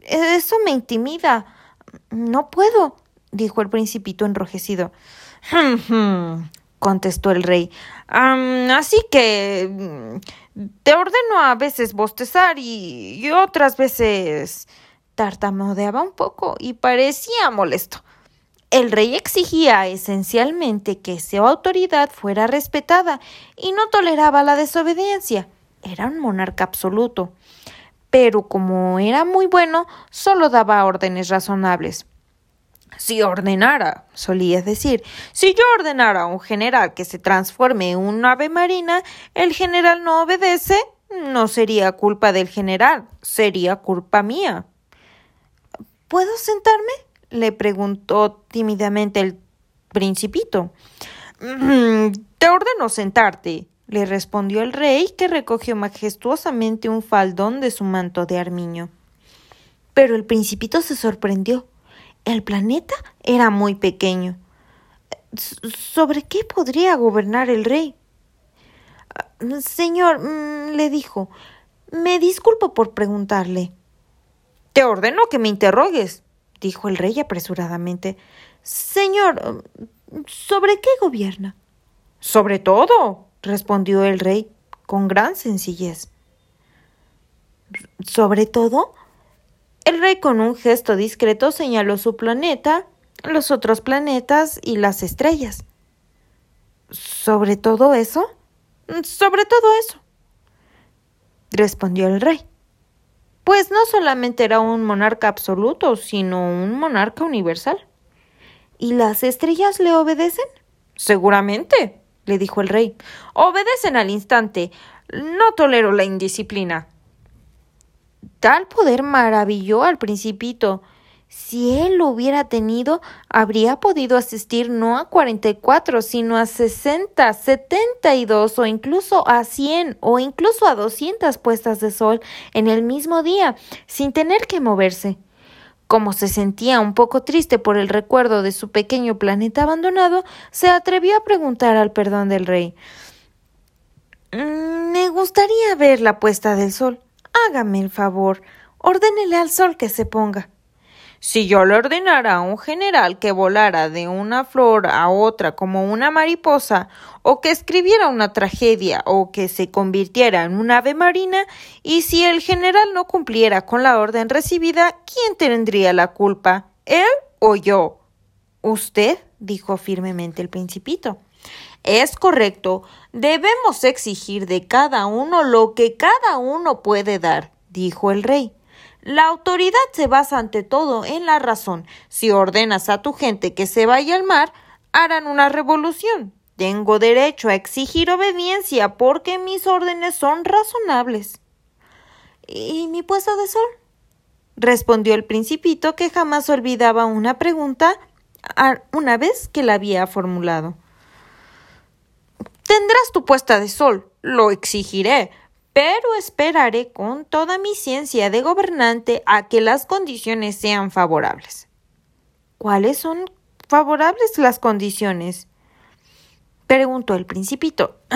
Eso me intimida. No puedo, dijo el principito enrojecido. contestó el rey. así que mm, te ordeno a veces bostezar y otras veces tartamudeaba un poco y parecía molesto. El rey exigía esencialmente que su autoridad fuera respetada y no toleraba la desobediencia. Era un monarca absoluto. Pero como era muy bueno, solo daba órdenes razonables. Si ordenara, solía decir, si yo ordenara a un general que se transforme en un ave marina, el general no obedece, no sería culpa del general, sería culpa mía. ¿Puedo sentarme? le preguntó tímidamente el principito. Te ordeno sentarte, le respondió el rey, que recogió majestuosamente un faldón de su manto de armiño. Pero el principito se sorprendió. El planeta era muy pequeño. ¿Sobre qué podría gobernar el rey? Señor, mm, le dijo, me disculpo por preguntarle. Te ordeno que me interrogues, dijo el rey apresuradamente. Señor, ¿sobre qué gobierna? Sobre todo, respondió el rey con gran sencillez. ¿Sobre todo? El rey con un gesto discreto señaló su planeta, los otros planetas y las estrellas. ¿Sobre todo eso? Sobre todo eso, respondió el rey. Pues no solamente era un monarca absoluto, sino un monarca universal. ¿Y las estrellas le obedecen? Seguramente, le dijo el rey. Obedecen al instante. No tolero la indisciplina. Tal poder maravilló al principito. Si él lo hubiera tenido, habría podido asistir no a cuarenta y cuatro, sino a sesenta, setenta y dos, o incluso a cien, o incluso a doscientas puestas de sol en el mismo día, sin tener que moverse. Como se sentía un poco triste por el recuerdo de su pequeño planeta abandonado, se atrevió a preguntar al perdón del rey. Mm, me gustaría ver la puesta del sol. Hágame el favor. Ordénele al sol que se ponga. Si yo le ordenara a un general que volara de una flor a otra como una mariposa, o que escribiera una tragedia, o que se convirtiera en un ave marina, y si el general no cumpliera con la orden recibida, ¿quién tendría la culpa? ¿Él o yo? Usted, dijo firmemente el principito. Es correcto. Debemos exigir de cada uno lo que cada uno puede dar, dijo el rey. La autoridad se basa ante todo en la razón. Si ordenas a tu gente que se vaya al mar, harán una revolución. Tengo derecho a exigir obediencia porque mis órdenes son razonables. ¿Y mi puesto de sol? respondió el principito que jamás olvidaba una pregunta una vez que la había formulado. Tendrás tu puesta de sol, lo exigiré, pero esperaré con toda mi ciencia de gobernante a que las condiciones sean favorables. ¿Cuáles son favorables las condiciones? preguntó el principito.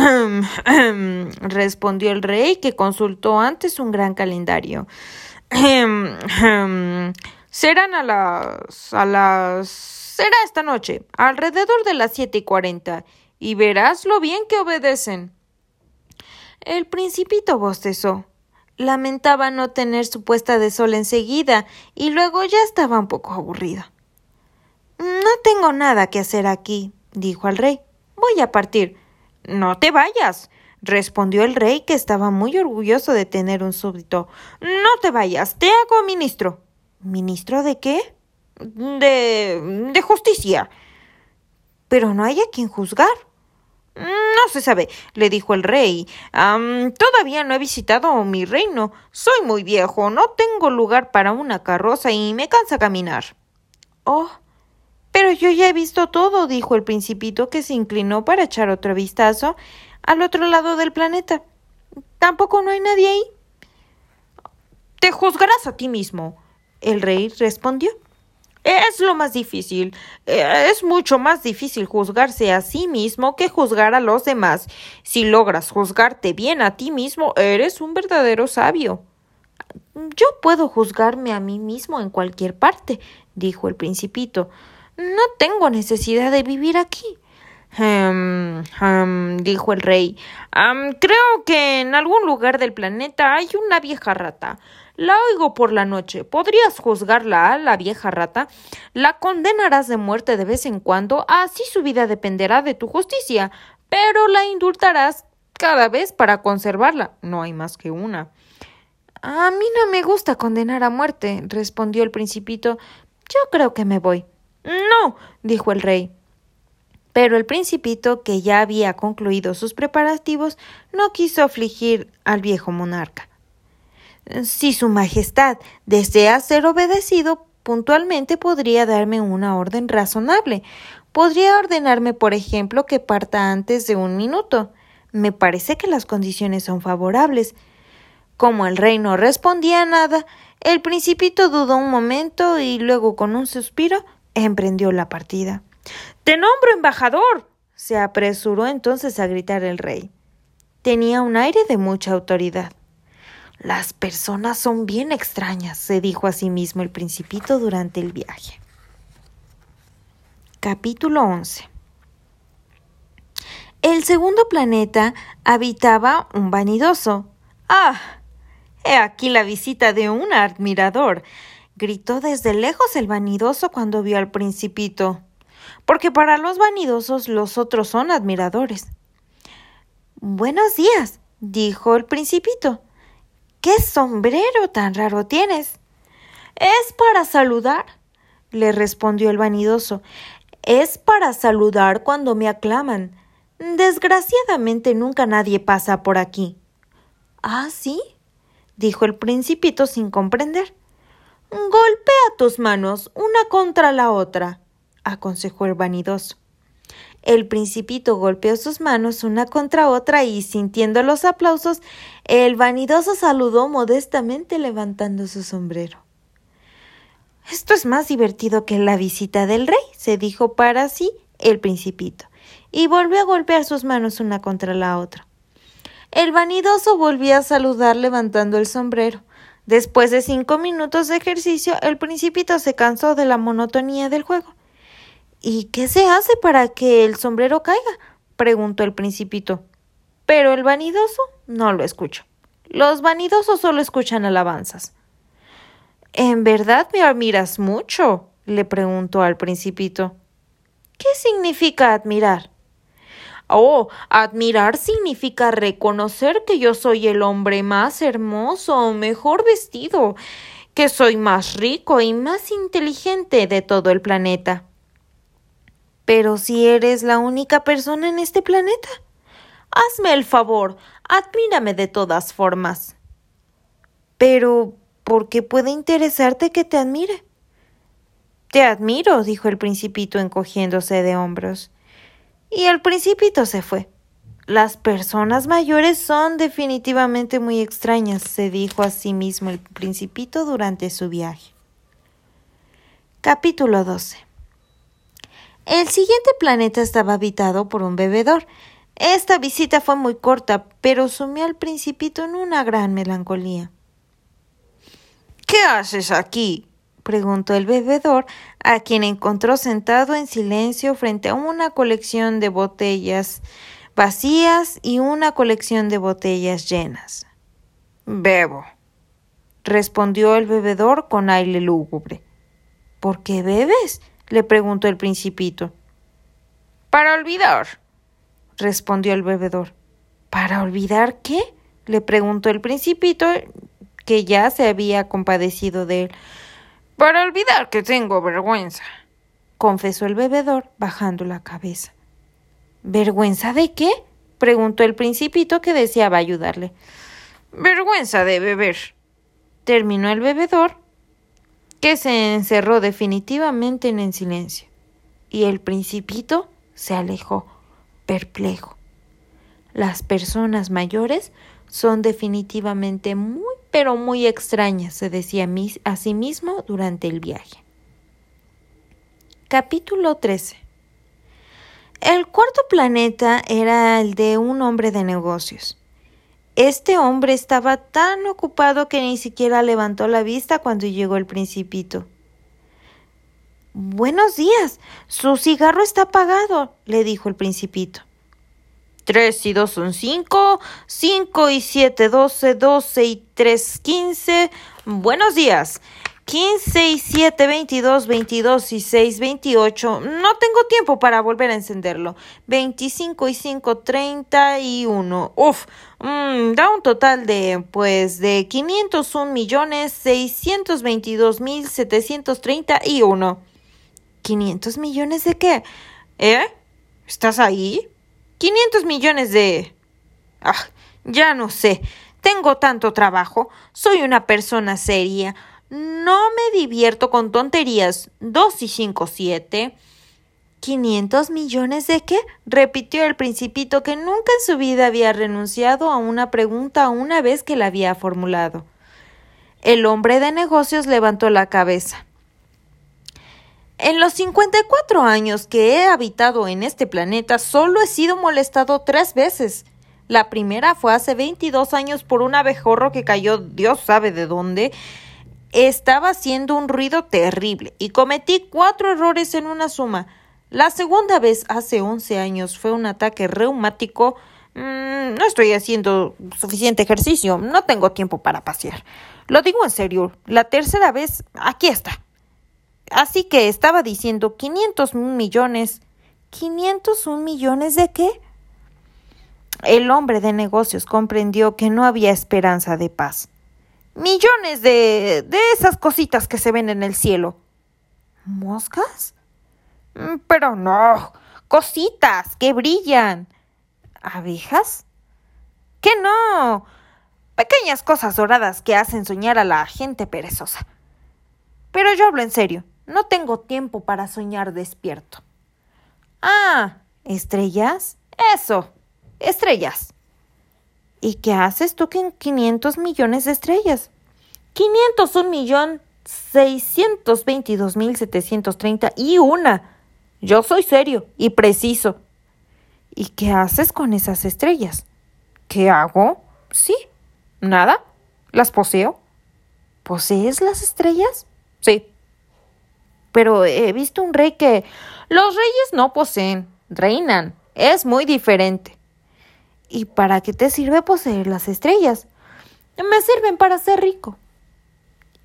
respondió el rey, que consultó antes un gran calendario. Serán a las. a las. será esta noche, alrededor de las siete y cuarenta, y verás lo bien que obedecen. El principito bostezó. Lamentaba no tener su puesta de sol enseguida y luego ya estaba un poco aburrido. No tengo nada que hacer aquí, dijo al rey. Voy a partir. No te vayas, respondió el rey, que estaba muy orgulloso de tener un súbdito. No te vayas, te hago ministro. ¿Ministro de qué? De. de justicia. Pero no hay a quien juzgar. No se sabe, le dijo el rey. todavía no he visitado mi reino. Soy muy viejo, no tengo lugar para una carroza y me cansa caminar. Oh. Pero yo ya he visto todo, dijo el principito, que se inclinó para echar otro vistazo al otro lado del planeta. Tampoco no hay nadie ahí. Te juzgarás a ti mismo, el rey respondió. Es lo más difícil. Eh, es mucho más difícil juzgarse a sí mismo que juzgar a los demás. Si logras juzgarte bien a ti mismo, eres un verdadero sabio. Yo puedo juzgarme a mí mismo en cualquier parte, dijo el principito. No tengo necesidad de vivir aquí. Hum, dijo el rey. creo que en algún lugar del planeta hay una vieja rata. La oigo por la noche. ¿Podrías juzgarla a la vieja rata? La condenarás de muerte de vez en cuando, así su vida dependerá de tu justicia, pero la indultarás cada vez para conservarla. No hay más que una. A mí no me gusta condenar a muerte, respondió el principito. Yo creo que me voy. No, dijo el rey. Pero el principito, que ya había concluido sus preparativos, no quiso afligir al viejo monarca. Si Su Majestad desea ser obedecido puntualmente, podría darme una orden razonable. Podría ordenarme, por ejemplo, que parta antes de un minuto. Me parece que las condiciones son favorables. Como el rey no respondía nada, el principito dudó un momento y luego, con un suspiro, emprendió la partida. Te nombro embajador. se apresuró entonces a gritar el rey. Tenía un aire de mucha autoridad. Las personas son bien extrañas, se dijo a sí mismo el principito durante el viaje. Capítulo 11 El segundo planeta habitaba un vanidoso. Ah, he aquí la visita de un admirador. gritó desde lejos el vanidoso cuando vio al principito. Porque para los vanidosos los otros son admiradores. Buenos días, dijo el principito. ¿Qué sombrero tan raro tienes? Es para saludar, le respondió el vanidoso. Es para saludar cuando me aclaman. Desgraciadamente nunca nadie pasa por aquí. ¿Ah, sí? dijo el principito sin comprender. Golpea tus manos una contra la otra, aconsejó el vanidoso. El principito golpeó sus manos una contra otra y, sintiendo los aplausos, el vanidoso saludó modestamente levantando su sombrero. Esto es más divertido que la visita del rey, se dijo para sí el principito, y volvió a golpear sus manos una contra la otra. El vanidoso volvió a saludar levantando el sombrero. Después de cinco minutos de ejercicio, el principito se cansó de la monotonía del juego ¿Y qué se hace para que el sombrero caiga? preguntó el principito. Pero el vanidoso no lo escuchó. Los vanidosos solo escuchan alabanzas. ¿En verdad me admiras mucho? le preguntó al principito. ¿Qué significa admirar? Oh, admirar significa reconocer que yo soy el hombre más hermoso mejor vestido, que soy más rico y más inteligente de todo el planeta. Pero si eres la única persona en este planeta, hazme el favor, admírame de todas formas. Pero, ¿por qué puede interesarte que te admire? Te admiro, dijo el principito encogiéndose de hombros. Y el principito se fue. Las personas mayores son definitivamente muy extrañas, se dijo a sí mismo el principito durante su viaje. Capítulo 12 el siguiente planeta estaba habitado por un bebedor. Esta visita fue muy corta, pero sumió al principito en una gran melancolía. ¿Qué haces aquí? preguntó el bebedor, a quien encontró sentado en silencio frente a una colección de botellas vacías y una colección de botellas llenas. Bebo, respondió el bebedor con aire lúgubre. ¿Por qué bebes? Le preguntó el principito. Para olvidar, respondió el bebedor. ¿Para olvidar qué? le preguntó el principito, que ya se había compadecido de él. Para olvidar que tengo vergüenza, confesó el bebedor, bajando la cabeza. ¿Vergüenza de qué? preguntó el principito que deseaba ayudarle. Vergüenza de beber. Terminó el bebedor que se encerró definitivamente en el silencio, y el principito se alejó, perplejo. Las personas mayores son definitivamente muy, pero muy extrañas, se decía a sí mismo durante el viaje. Capítulo 13 El cuarto planeta era el de un hombre de negocios. Este hombre estaba tan ocupado que ni siquiera levantó la vista cuando llegó el principito. Buenos días. Su cigarro está apagado, le dijo el principito. Tres y dos son cinco, cinco y siete doce, doce y tres quince. Buenos días. 15 y 7, 22, 22 y 6, 28. No tengo tiempo para volver a encenderlo. 25 y 5, 31. Uf, mmm, da un total de, pues, de 501 millones 622 mil 731. ¿500 millones de qué? ¿Eh? ¿Estás ahí? 500 millones de... Ah, ya no sé. Tengo tanto trabajo. Soy una persona seria. No me divierto con tonterías. Dos y cinco, siete. ¿Quinientos millones de qué? repitió el principito que nunca en su vida había renunciado a una pregunta una vez que la había formulado. El hombre de negocios levantó la cabeza. En los cincuenta y cuatro años que he habitado en este planeta solo he sido molestado tres veces. La primera fue hace veintidós años por un abejorro que cayó Dios sabe de dónde estaba haciendo un ruido terrible y cometí cuatro errores en una suma. La segunda vez, hace once años, fue un ataque reumático Mm, no estoy haciendo suficiente ejercicio, no tengo tiempo para pasear. Lo digo en serio, la tercera vez, aquí está. Así que estaba diciendo 500 millones. ¿501 millones de qué? El hombre de negocios comprendió que no había esperanza de paz. Millones de. de esas cositas que se ven en el cielo. ¿Moscas? Mm, pero no. Cositas que brillan. ¿Abejas? ¿Qué no? Pequeñas cosas doradas que hacen soñar a la gente perezosa. Pero yo hablo en serio. No tengo tiempo para soñar despierto. Ah, ¿estrellas? Eso, estrellas. ¿Y qué haces tú con 500 millones de estrellas? 501 millón 622 mil 730 y una. Yo soy serio y preciso. ¿Y qué haces con esas estrellas? ¿Qué hago? Sí. ¿Nada? ¿Las poseo? ¿Posees las estrellas? Sí. Pero he visto un rey que... Los reyes no poseen, reinan. Es muy diferente. ¿Y para qué te sirve poseer las estrellas? Me sirven para ser rico.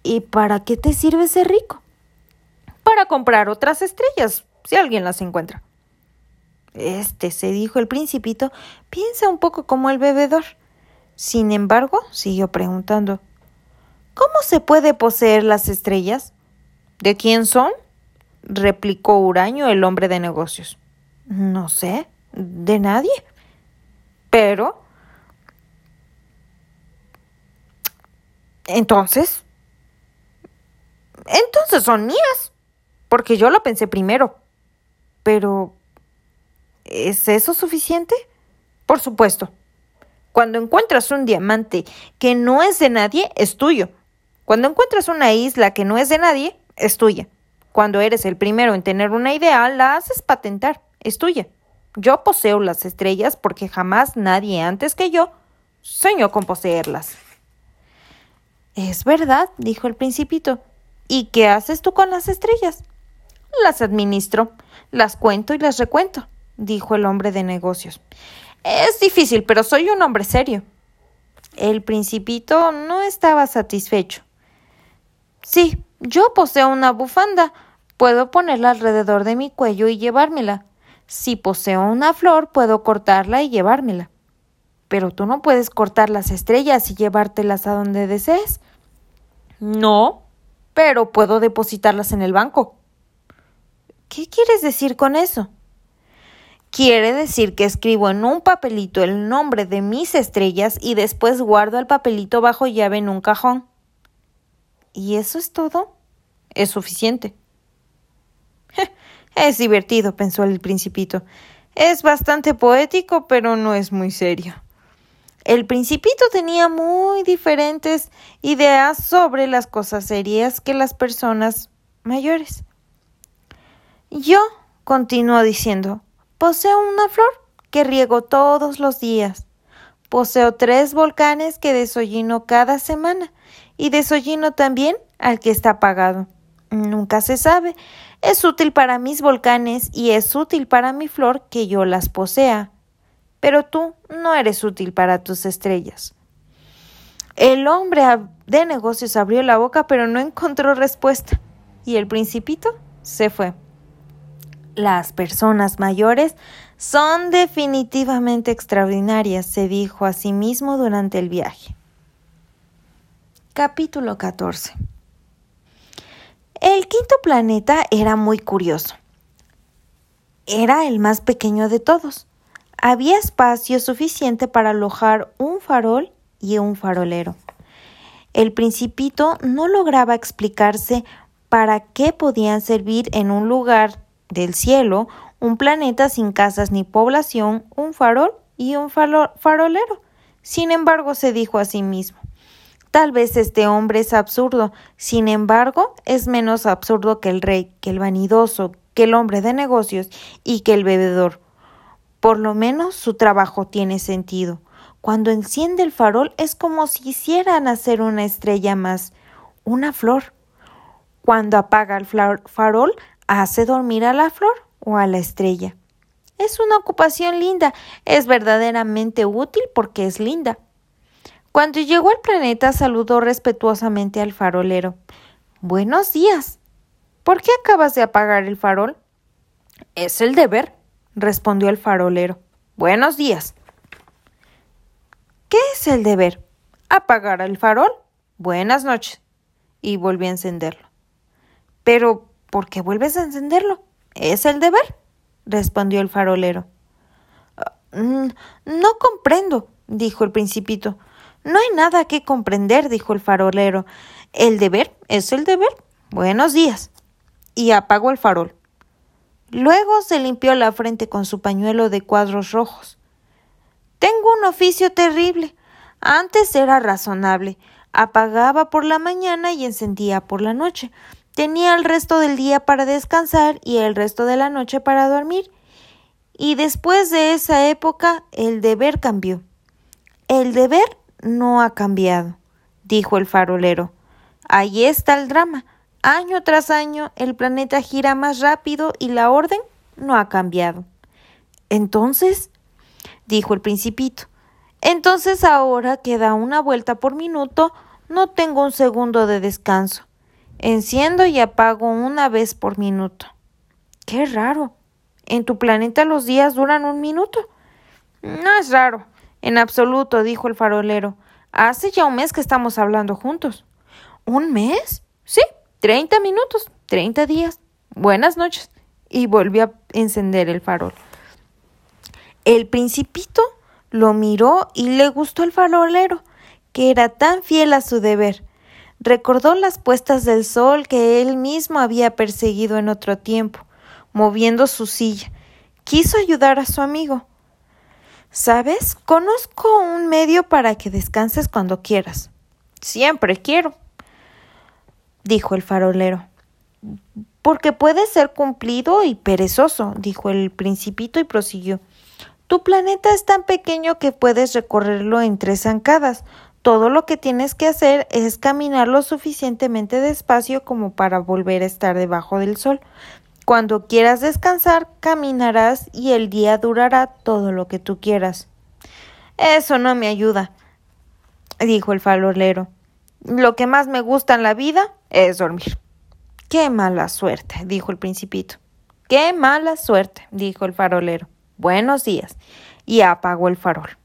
¿Y para qué te sirve ser rico? Para comprar otras estrellas, si alguien las encuentra. Este, se dijo el principito, piensa un poco como el bebedor. Sin embargo, siguió preguntando ¿Cómo se puede poseer las estrellas? ¿De quién son? replicó Huraño, el hombre de negocios. No sé, de nadie. Pero. Entonces. Entonces son mías. Porque yo lo pensé primero. Pero. ¿Es eso suficiente? Por supuesto. Cuando encuentras un diamante que no es de nadie, es tuyo. Cuando encuentras una isla que no es de nadie, es tuya. Cuando eres el primero en tener una idea, la haces patentar, es tuya. Yo poseo las estrellas porque jamás nadie antes que yo soñó con poseerlas. Es verdad, dijo el principito. ¿Y qué haces tú con las estrellas? Las administro, las cuento y las recuento, dijo el hombre de negocios. Es difícil, pero soy un hombre serio. El principito no estaba satisfecho. Sí, yo poseo una bufanda. Puedo ponerla alrededor de mi cuello y llevármela. Si poseo una flor, puedo cortarla y llevármela. Pero tú no puedes cortar las estrellas y llevártelas a donde desees. No, pero puedo depositarlas en el banco. ¿Qué quieres decir con eso? Quiere decir que escribo en un papelito el nombre de mis estrellas y después guardo el papelito bajo llave en un cajón. ¿Y eso es todo? Es suficiente. Es divertido, pensó el principito. Es bastante poético, pero no es muy serio. El principito tenía muy diferentes ideas sobre las cosas serias que las personas mayores. Yo, continuó diciendo, poseo una flor que riego todos los días. Poseo tres volcanes que desollino cada semana y desollino también al que está apagado. Nunca se sabe. Es útil para mis volcanes y es útil para mi flor que yo las posea. Pero tú no eres útil para tus estrellas. El hombre de negocios abrió la boca pero no encontró respuesta y el principito se fue. Las personas mayores son definitivamente extraordinarias, se dijo a sí mismo durante el viaje. Capítulo 14 El quinto planeta era muy curioso. Era el más pequeño de todos. Había espacio suficiente para alojar un farol y un farolero. El principito no lograba explicarse para qué podían servir en un lugar del cielo un planeta sin casas ni población, un farol y un farolero. Sin embargo, se dijo a sí mismo Tal vez este hombre es absurdo, sin embargo, es menos absurdo que el rey, que el vanidoso, que el hombre de negocios y que el bebedor. Por lo menos su trabajo tiene sentido. Cuando enciende el farol es como si hiciera nacer una estrella más, una flor. Cuando apaga el farol hace dormir a la flor o a la estrella. Es una ocupación linda, es verdaderamente útil porque es linda. Cuando llegó al planeta saludó respetuosamente al farolero. Buenos días. ¿Por qué acabas de apagar el farol? Es el deber, respondió el farolero. Buenos días. ¿Qué es el deber? Apagar el farol. Buenas noches. Y volví a encenderlo. Pero, ¿por qué vuelves a encenderlo? Es el deber, respondió el farolero. Mm, no comprendo, dijo el principito. No hay nada que comprender, dijo el farolero. El deber es el deber. Buenos días. Y apagó el farol. Luego se limpió la frente con su pañuelo de cuadros rojos. Tengo un oficio terrible. Antes era razonable. Apagaba por la mañana y encendía por la noche. Tenía el resto del día para descansar y el resto de la noche para dormir. Y después de esa época el deber cambió. El deber no ha cambiado, dijo el farolero. Ahí está el drama. Año tras año el planeta gira más rápido y la orden no ha cambiado. Entonces, dijo el principito, entonces ahora que da una vuelta por minuto, no tengo un segundo de descanso. Enciendo y apago una vez por minuto. Qué raro. ¿En tu planeta los días duran un minuto? No es raro. En absoluto, dijo el farolero. Hace ya un mes que estamos hablando juntos. ¿Un mes? Sí, treinta minutos, treinta días. Buenas noches. Y volvió a encender el farol. El principito lo miró y le gustó el farolero, que era tan fiel a su deber. Recordó las puestas del sol que él mismo había perseguido en otro tiempo, moviendo su silla. Quiso ayudar a su amigo. ¿Sabes? Conozco un medio para que descanses cuando quieras. Siempre quiero, dijo el farolero. Porque puede ser cumplido y perezoso, dijo el principito y prosiguió. Tu planeta es tan pequeño que puedes recorrerlo en tres zancadas. Todo lo que tienes que hacer es caminar lo suficientemente despacio como para volver a estar debajo del sol. Cuando quieras descansar, caminarás y el día durará todo lo que tú quieras. Eso no me ayuda, dijo el farolero. Lo que más me gusta en la vida es dormir. Qué mala suerte, dijo el principito. Qué mala suerte, dijo el farolero. Buenos días. Y apagó el farol.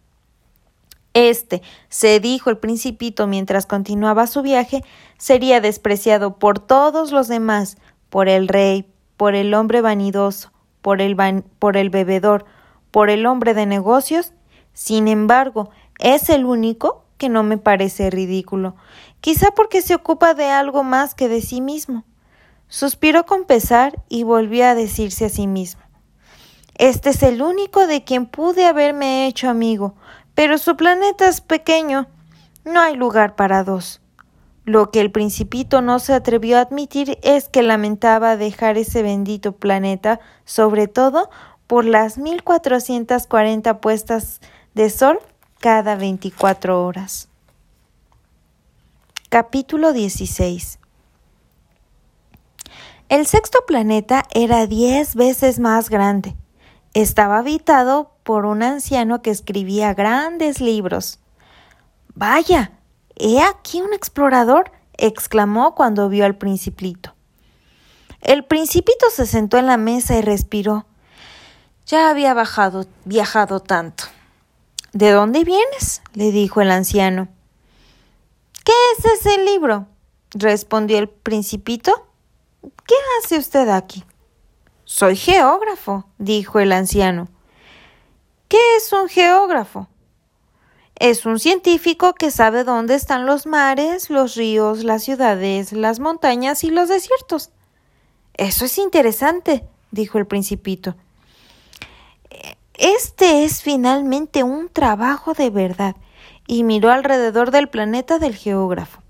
Este, se dijo el principito mientras continuaba su viaje, sería despreciado por todos los demás, por el rey, por el hombre vanidoso, por el, por el bebedor, por el hombre de negocios. Sin embargo, es el único que no me parece ridículo, quizá porque se ocupa de algo más que de sí mismo. Suspiró con pesar y volvió a decirse a sí mismo Este es el único de quien pude haberme hecho amigo, pero su planeta es pequeño. No hay lugar para dos. Lo que el principito no se atrevió a admitir es que lamentaba dejar ese bendito planeta, sobre todo por las 1440 puestas de sol cada 24 horas. Capítulo 16 El sexto planeta era diez veces más grande. Estaba habitado por un anciano que escribía grandes libros. Vaya, He aquí un explorador, exclamó cuando vio al principito. El principito se sentó en la mesa y respiró. Ya había bajado, viajado tanto. ¿De dónde vienes? le dijo el anciano. ¿Qué es ese libro? respondió el principito. ¿Qué hace usted aquí? Soy geógrafo, dijo el anciano. ¿Qué es un geógrafo? Es un científico que sabe dónde están los mares, los ríos, las ciudades, las montañas y los desiertos. Eso es interesante, dijo el principito. Este es finalmente un trabajo de verdad, y miró alrededor del planeta del geógrafo.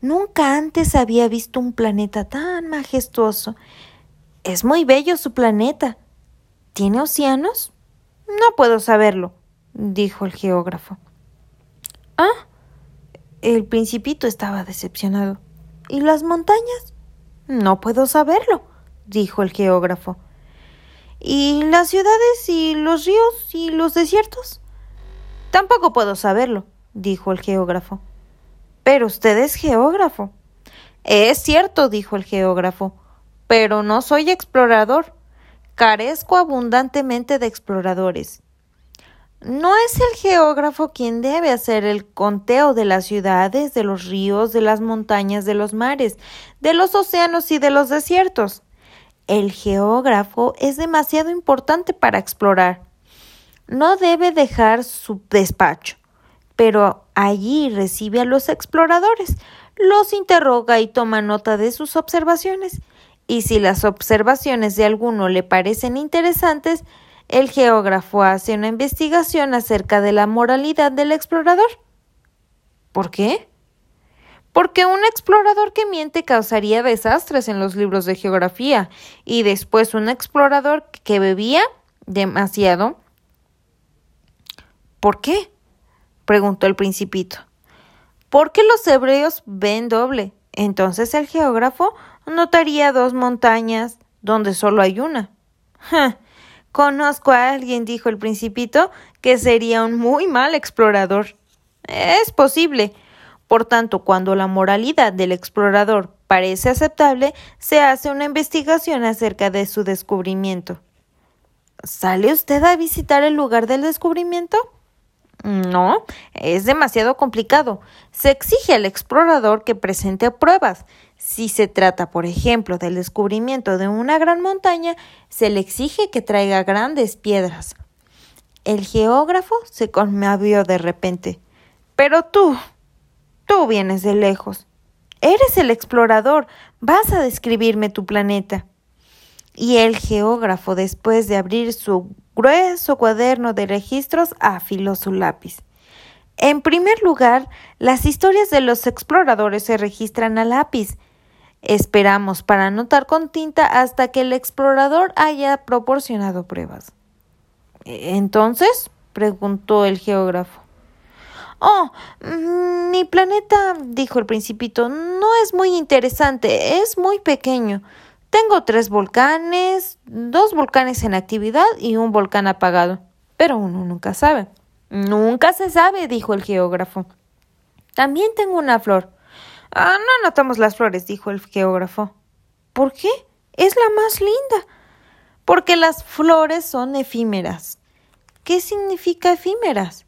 Nunca antes había visto un planeta tan majestuoso. Es muy bello su planeta. ¿Tiene océanos? No puedo saberlo, dijo el geógrafo. Ah. El principito estaba decepcionado. ¿Y las montañas? No puedo saberlo, dijo el geógrafo. ¿Y las ciudades y los ríos y los desiertos? Tampoco puedo saberlo, dijo el geógrafo. Pero usted es geógrafo. Es cierto, dijo el geógrafo, pero no soy explorador. Carezco abundantemente de exploradores. No es el geógrafo quien debe hacer el conteo de las ciudades, de los ríos, de las montañas, de los mares, de los océanos y de los desiertos. El geógrafo es demasiado importante para explorar. No debe dejar su despacho, pero allí recibe a los exploradores, los interroga y toma nota de sus observaciones. Y si las observaciones de alguno le parecen interesantes, el geógrafo hace una investigación acerca de la moralidad del explorador. ¿Por qué? Porque un explorador que miente causaría desastres en los libros de geografía y después un explorador que bebía demasiado. ¿Por qué? preguntó el principito. Porque los hebreos ven doble. Entonces el geógrafo notaría dos montañas donde solo hay una. Conozco a alguien, dijo el principito, que sería un muy mal explorador. Es posible. Por tanto, cuando la moralidad del explorador parece aceptable, se hace una investigación acerca de su descubrimiento. ¿Sale usted a visitar el lugar del descubrimiento? No, es demasiado complicado. Se exige al explorador que presente pruebas. Si se trata, por ejemplo, del descubrimiento de una gran montaña, se le exige que traiga grandes piedras. El geógrafo se conmovió de repente. Pero tú, tú vienes de lejos. Eres el explorador. Vas a describirme tu planeta. Y el geógrafo, después de abrir su grueso cuaderno de registros, afiló su lápiz. En primer lugar, las historias de los exploradores se registran a lápiz. Esperamos para anotar con tinta hasta que el explorador haya proporcionado pruebas. Entonces, preguntó el geógrafo. Oh, mm, mi planeta, dijo el principito, no es muy interesante, es muy pequeño. Tengo tres volcanes, dos volcanes en actividad y un volcán apagado. Pero uno nunca sabe. Nunca se sabe, dijo el geógrafo. También tengo una flor. Ah, no notamos las flores, dijo el geógrafo. ¿Por qué? Es la más linda. Porque las flores son efímeras. ¿Qué significa efímeras?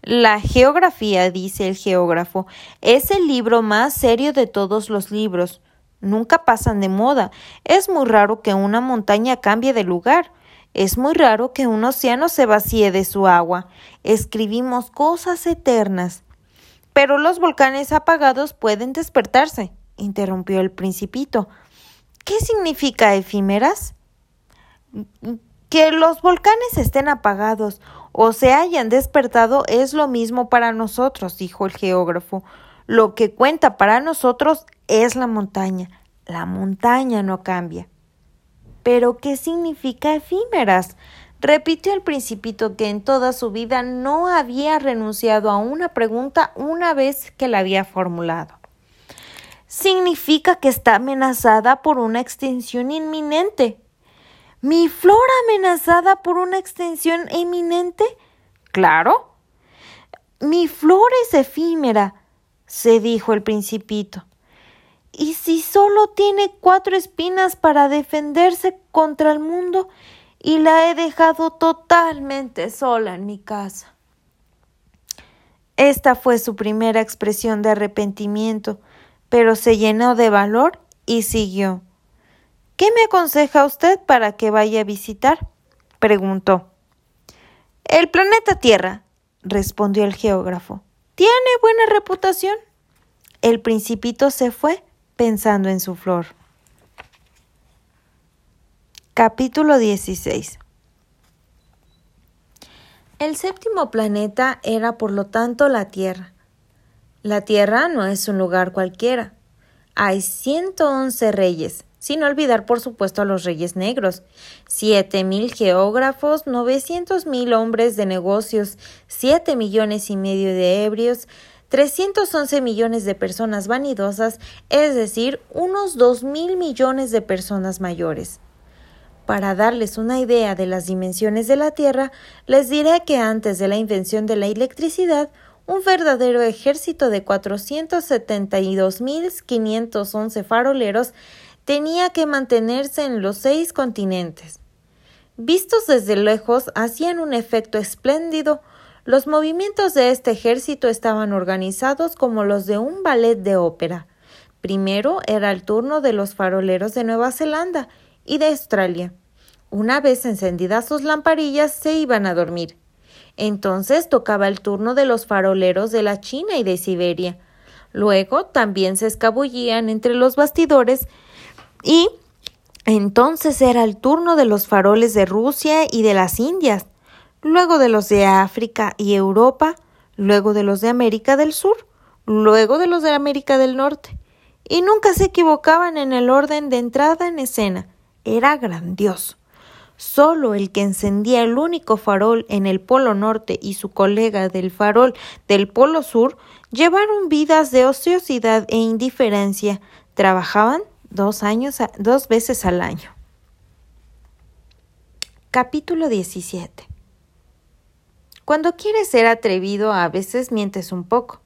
La geografía, dice el geógrafo, es el libro más serio de todos los libros. Nunca pasan de moda. Es muy raro que una montaña cambie de lugar. Es muy raro que un océano se vacíe de su agua. Escribimos cosas eternas. Pero los volcanes apagados pueden despertarse, interrumpió el principito. ¿Qué significa efímeras? Que los volcanes estén apagados o se hayan despertado es lo mismo para nosotros, dijo el geógrafo. Lo que cuenta para nosotros es la montaña. La montaña no cambia. Pero, ¿qué significa efímeras? Repitió el principito que en toda su vida no había renunciado a una pregunta una vez que la había formulado. Significa que está amenazada por una extinción inminente. ¿Mi flor amenazada por una extinción inminente? Claro. Mi flor es efímera, se dijo el principito. ¿Y si solo tiene cuatro espinas para defenderse contra el mundo y la he dejado totalmente sola en mi casa? Esta fue su primera expresión de arrepentimiento, pero se llenó de valor y siguió. ¿Qué me aconseja usted para que vaya a visitar? preguntó. El planeta Tierra, respondió el geógrafo. Tiene buena reputación. El principito se fue pensando en su flor. Capítulo 16 El séptimo planeta era por lo tanto la Tierra. La Tierra no es un lugar cualquiera. Hay 111 reyes, sin olvidar por supuesto a los reyes negros, siete mil geógrafos, novecientos mil hombres de negocios, siete millones y medio de ebrios, 311 millones de personas vanidosas, es decir, unos 2 mil millones de personas mayores. Para darles una idea de las dimensiones de la Tierra, les diré que antes de la invención de la electricidad, un verdadero ejército de 472.511 faroleros tenía que mantenerse en los seis continentes. Vistos desde lejos, hacían un efecto espléndido. Los movimientos de este ejército estaban organizados como los de un ballet de ópera. Primero era el turno de los faroleros de Nueva Zelanda y de Australia. Una vez encendidas sus lamparillas, se iban a dormir. Entonces tocaba el turno de los faroleros de la China y de Siberia. Luego también se escabullían entre los bastidores y entonces era el turno de los faroles de Rusia y de las Indias, luego de los de África y Europa, luego de los de América del Sur, luego de los de América del Norte. Y nunca se equivocaban en el orden de entrada en escena. Era grandioso. Solo el que encendía el único farol en el Polo Norte y su colega del farol del Polo Sur llevaron vidas de ociosidad e indiferencia. Trabajaban dos, años dos veces al año. Capítulo 17 Cuando quieres ser atrevido a veces mientes un poco.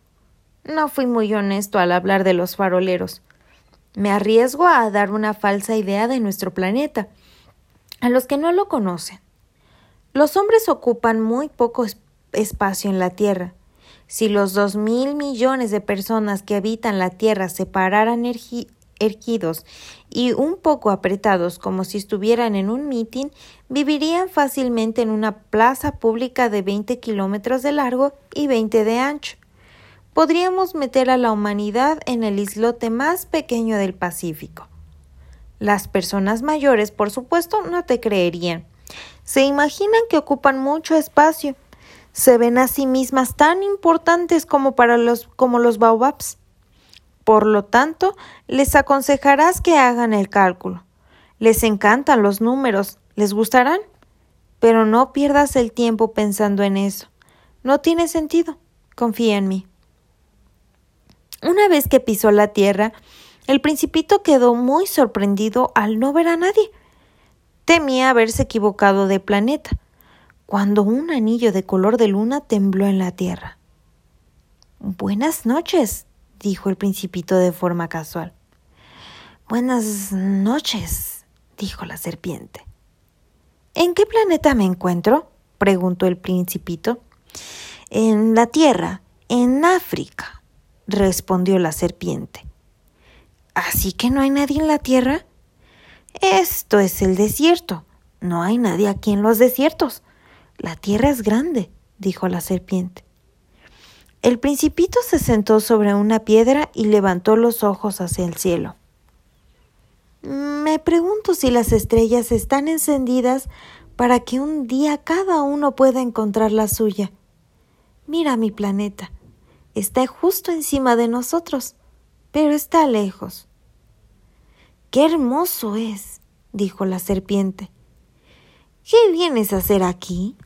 No fui muy honesto al hablar de los faroleros. Me arriesgo a dar una falsa idea de nuestro planeta a los que no lo conocen, los hombres ocupan muy poco espacio en la Tierra. Si los dos mil millones de personas que habitan la Tierra se pararan erguidos y un poco apretados como si estuvieran en un mitin, vivirían fácilmente en una plaza pública de 20 kilómetros de largo y 20 de ancho. Podríamos meter a la humanidad en el islote más pequeño del Pacífico. Las personas mayores, por supuesto, no te creerían. Se imaginan que ocupan mucho espacio. Se ven a sí mismas tan importantes como para los como los baobabs. Por lo tanto, les aconsejarás que hagan el cálculo. Les encantan los números, les gustarán. Pero no pierdas el tiempo pensando en eso. No tiene sentido. Confía en mí. Una vez que pisó la tierra, el principito quedó muy sorprendido al no ver a nadie. Temía haberse equivocado de planeta, cuando un anillo de color de luna tembló en la tierra. Buenas noches, dijo el principito de forma casual. Buenas noches, dijo la serpiente. ¿En qué planeta me encuentro? preguntó el principito. En la Tierra, en África, respondió la serpiente. ¿Así que no hay nadie en la tierra? Esto es el desierto. No hay nadie aquí en los desiertos. La tierra es grande, dijo la serpiente. El principito se sentó sobre una piedra y levantó los ojos hacia el cielo. Me pregunto si las estrellas están encendidas para que un día cada uno pueda encontrar la suya. Mira mi planeta. Está justo encima de nosotros pero está lejos. Qué hermoso es, dijo la serpiente. ¿Qué vienes a hacer aquí?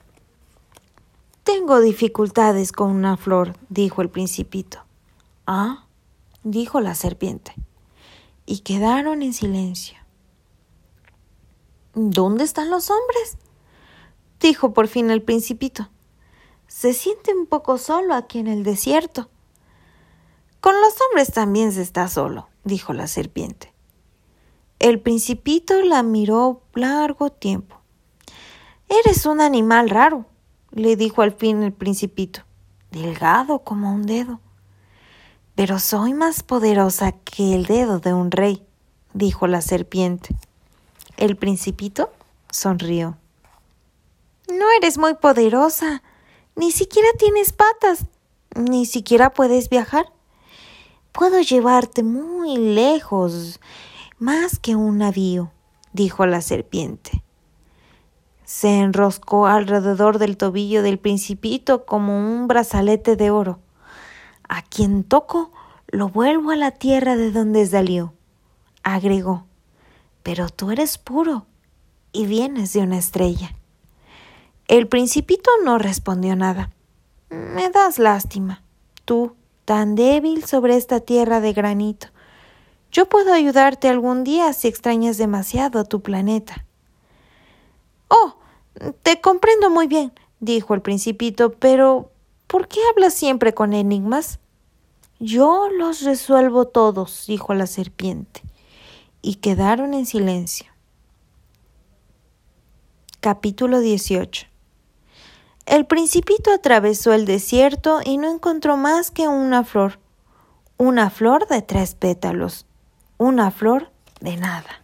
Tengo dificultades con una flor, dijo el principito. Ah, dijo la serpiente. Y quedaron en silencio. ¿Dónde están los hombres? dijo por fin el principito. Se siente un poco solo aquí en el desierto. Con los hombres también se está solo, dijo la serpiente. El principito la miró largo tiempo. Eres un animal raro, le dijo al fin el principito, delgado como un dedo. Pero soy más poderosa que el dedo de un rey, dijo la serpiente. El principito sonrió. No eres muy poderosa, ni siquiera tienes patas, ni siquiera puedes viajar. Puedo llevarte muy lejos, más que un navío, dijo la serpiente. Se enroscó alrededor del tobillo del principito como un brazalete de oro. A quien toco, lo vuelvo a la tierra de donde salió, agregó. Pero tú eres puro y vienes de una estrella. El principito no respondió nada. Me das lástima. Tú, tan débil sobre esta tierra de granito. Yo puedo ayudarte algún día si extrañas demasiado a tu planeta. Oh, te comprendo muy bien, dijo el principito, pero ¿por qué hablas siempre con enigmas? Yo los resuelvo todos, dijo la serpiente, y quedaron en silencio. Capítulo 18 El principito atravesó el desierto y no encontró más que una flor, una flor de tres pétalos, una flor de nada.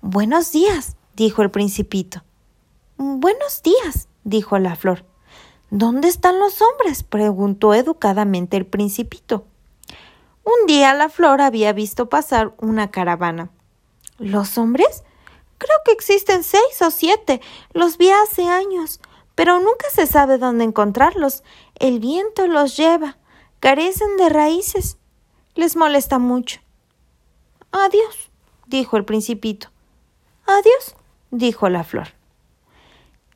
Buenos días, dijo el principito. Buenos días, dijo la flor. ¿Dónde están los hombres? preguntó educadamente el principito. Un día la flor había visto pasar una caravana. ¿Los hombres? Creo que existen seis o siete. Los vi hace años, pero nunca se sabe dónde encontrarlos. El viento los lleva. Carecen de raíces. Les molesta mucho. Adiós, dijo el principito. Adiós, dijo la flor.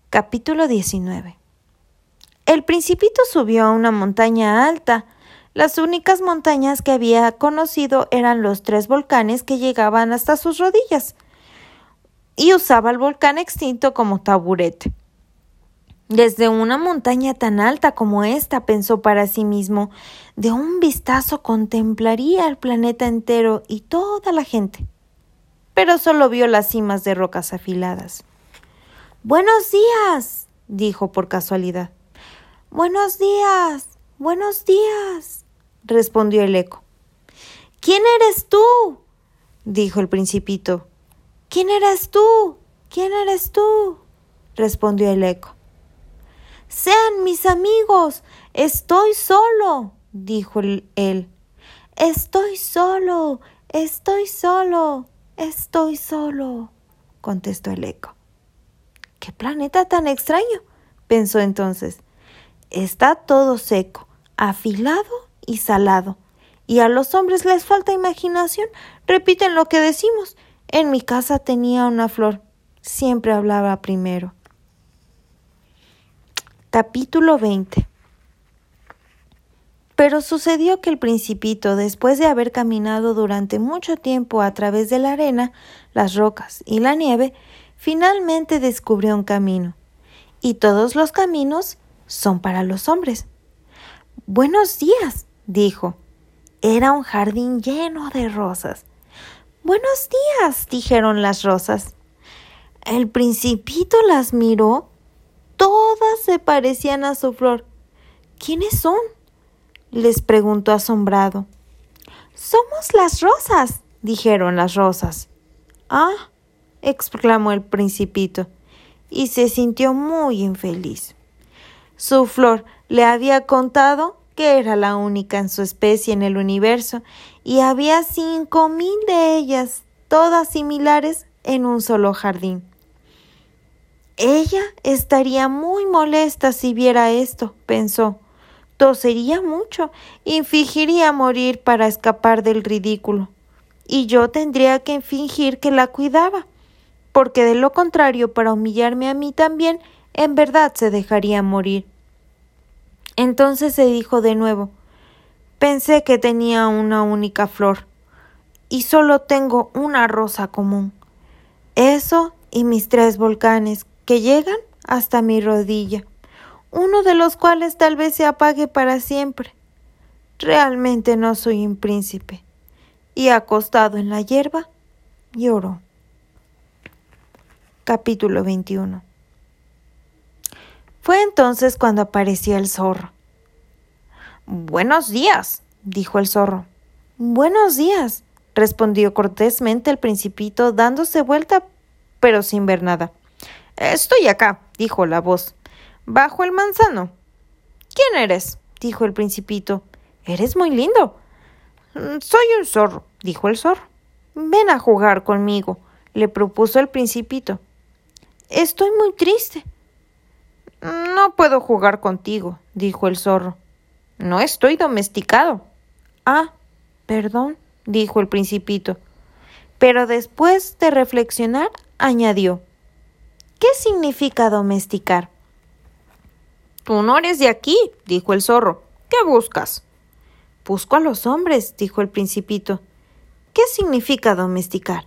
Capítulo 19 El principito subió a una montaña alta. Las únicas montañas que había conocido eran los tres volcanes que llegaban hasta sus rodillas, y usaba el volcán extinto como taburete. Desde una montaña tan alta como esta, pensó para sí mismo, de un vistazo contemplaría el planeta entero y toda la gente. Pero solo vio las cimas de rocas afiladas. Buenos días, dijo por casualidad. Buenos días, buenos días, respondió el eco. ¿Quién eres tú? dijo el principito. ¿Quién eres tú? ¿Quién eres tú? respondió el eco. Sean mis amigos. Estoy solo, dijo él. Estoy solo, estoy solo, estoy solo, contestó el eco. ¿Qué planeta tan extraño? pensó entonces. Está todo seco, afilado y salado. Y a los hombres les falta imaginación. Repiten lo que decimos. En mi casa tenía una flor. Siempre hablaba primero. Capítulo 20 Pero sucedió que el principito, después de haber caminado durante mucho tiempo a través de la arena, las rocas y la nieve, finalmente descubrió un camino. Y todos los caminos son para los hombres. Buenos días, dijo. Era un jardín lleno de rosas. Buenos días, dijeron las rosas. El principito las miró. Todas se parecían a su flor. ¿Quiénes son? les preguntó asombrado. Somos las rosas, dijeron las rosas. Ah, exclamó el principito, y se sintió muy infeliz. Su flor le había contado que era la única en su especie en el universo, y había cinco mil de ellas, todas similares, en un solo jardín. Ella estaría muy molesta si viera esto, pensó. Tosería mucho y fingiría morir para escapar del ridículo. Y yo tendría que fingir que la cuidaba porque de lo contrario, para humillarme a mí también, en verdad se dejaría morir. Entonces se dijo de nuevo Pensé que tenía una única flor, y solo tengo una rosa común. Eso y mis tres volcanes, que llegan hasta mi rodilla, uno de los cuales tal vez se apague para siempre. Realmente no soy un príncipe. Y acostado en la hierba, lloro. Capítulo 21 Fue entonces cuando apareció el zorro. Buenos días, dijo el zorro. Buenos días, respondió cortésmente el principito, dándose vuelta, pero sin ver nada. Estoy acá, dijo la voz. Bajo el manzano. ¿Quién eres? dijo el principito. Eres muy lindo. Soy un zorro, dijo el zorro. Ven a jugar conmigo, le propuso el principito. Estoy muy triste. No puedo jugar contigo, dijo el zorro. No estoy domesticado. Ah, perdón, dijo el principito. Pero después de reflexionar, añadió ¿Qué significa domesticar? Tú no eres de aquí, dijo el zorro. ¿Qué buscas? Busco a los hombres, dijo el principito. ¿Qué significa domesticar?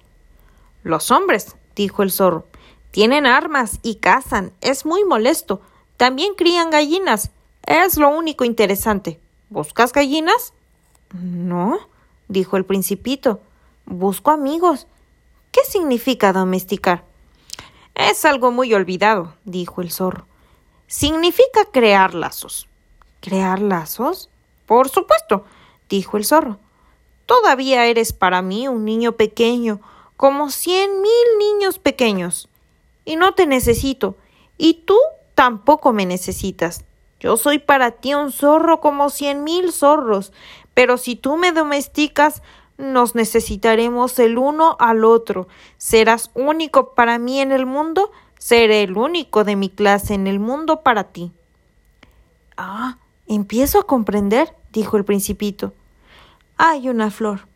Los hombres, dijo el zorro Tienen armas y cazan. Es muy molesto. También crían gallinas. Es lo único interesante. ¿Buscas gallinas? No, dijo el principito. Busco amigos. ¿Qué significa domesticar? Es algo muy olvidado, dijo el zorro. Significa crear lazos. ¿Crear lazos? Por supuesto, dijo el zorro. Todavía eres para mí un niño pequeño, como cien mil niños pequeños. Y no te necesito, y tú tampoco me necesitas. Yo soy para ti un zorro como cien mil zorros, pero si tú me domesticas, nos necesitaremos el uno al otro. Serás único para mí en el mundo, seré el único de mi clase en el mundo para ti. Ah, empiezo a comprender, dijo el principito. Hay una flor.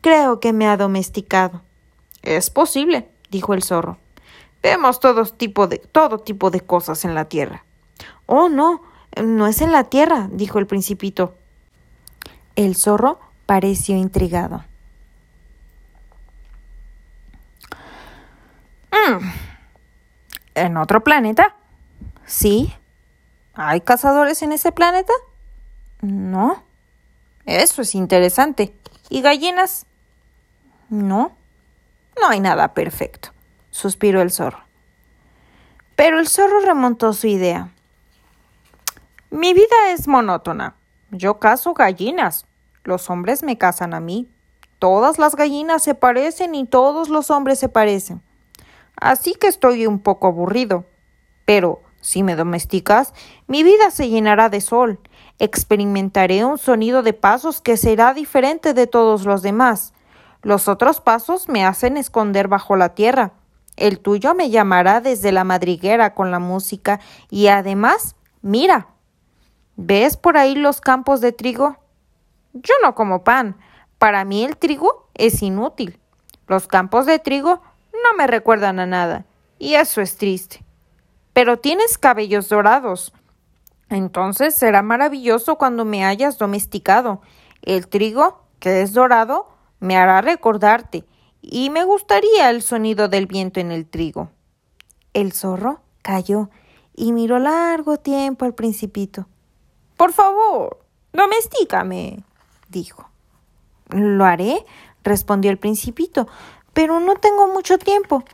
Creo que me ha domesticado. Es posible, dijo el zorro. Vemos todo tipo de, todo tipo de cosas en la tierra. Oh, no, no es en la tierra, dijo el principito. El zorro pareció intrigado. Mm. ¿En otro planeta? Sí. ¿Hay cazadores en ese planeta? No. Eso es interesante. ¿Y gallinas? No. No hay nada perfecto, suspiró el zorro. Pero el zorro remontó su idea. Mi vida es monótona. Yo cazo gallinas. Los hombres me cazan a mí. Todas las gallinas se parecen y todos los hombres se parecen. Así que estoy un poco aburrido. Pero si me domesticas, mi vida se llenará de sol. Experimentaré un sonido de pasos que será diferente de todos los demás. Los otros pasos me hacen esconder bajo la tierra. El tuyo me llamará desde la madriguera con la música y además, mira, ¿ves por ahí los campos de trigo? Yo no como pan. Para mí el trigo es inútil. Los campos de trigo no me recuerdan a nada. Y eso es triste. Pero tienes cabellos dorados. Entonces será maravilloso cuando me hayas domesticado. El trigo, que es dorado, me hará recordarte, y me gustaría el sonido del viento en el trigo. El zorro cayó y miró largo tiempo al principito. Por favor, domestícame, dijo. Lo haré, respondió el principito, pero no tengo mucho tiempo.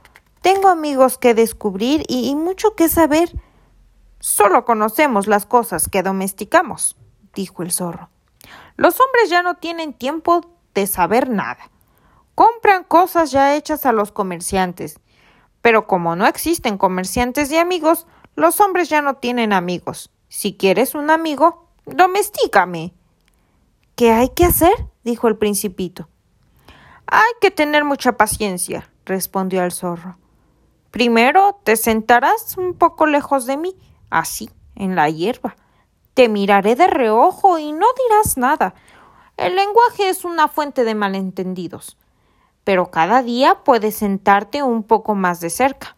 Tengo amigos que descubrir y, mucho que saber. Solo conocemos las cosas que domesticamos, dijo el zorro. Los hombres ya no tienen tiempo de saber nada. Compran cosas ya hechas a los comerciantes. Pero como no existen comerciantes y amigos, los hombres ya no tienen amigos. Si quieres un amigo, domestícame. ¿Qué hay que hacer? dijo el principito. Hay que tener mucha paciencia, respondió el zorro. Primero te sentarás un poco lejos de mí, así, en la hierba. Te miraré de reojo y no dirás nada. El lenguaje es una fuente de malentendidos, pero cada día puedes sentarte un poco más de cerca.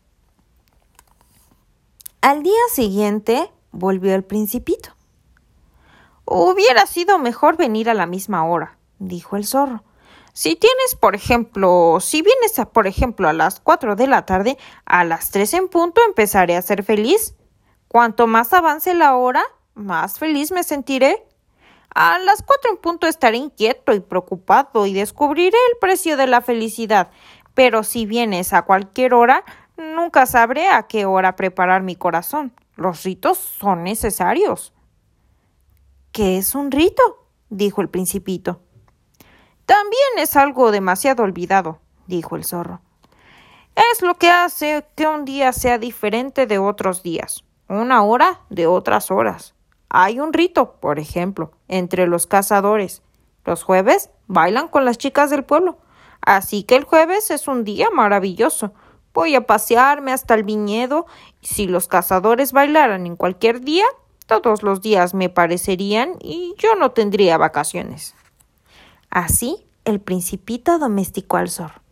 Al día siguiente volvió el principito. Hubiera sido mejor venir a la misma hora, dijo el zorro. Si tienes, por ejemplo, si vienes, a, por ejemplo, a las cuatro de la tarde, a las tres en punto empezaré a ser feliz. Cuanto más avance la hora, más feliz me sentiré. A las cuatro en punto estaré inquieto y preocupado y descubriré el precio de la felicidad. Pero si vienes a cualquier hora, nunca sabré a qué hora preparar mi corazón. Los ritos son necesarios. ¿Qué es un rito? dijo el principito. También es algo demasiado olvidado, dijo el zorro. Es lo que hace que un día sea diferente de otros días, una hora de otras horas. Hay un rito, por ejemplo, entre los cazadores. Los jueves bailan con las chicas del pueblo. Así que el jueves es un día maravilloso. Voy a pasearme hasta el viñedo y si los cazadores bailaran en cualquier día, todos los días me parecerían y yo no tendría vacaciones. Así el principito domesticó al zorro,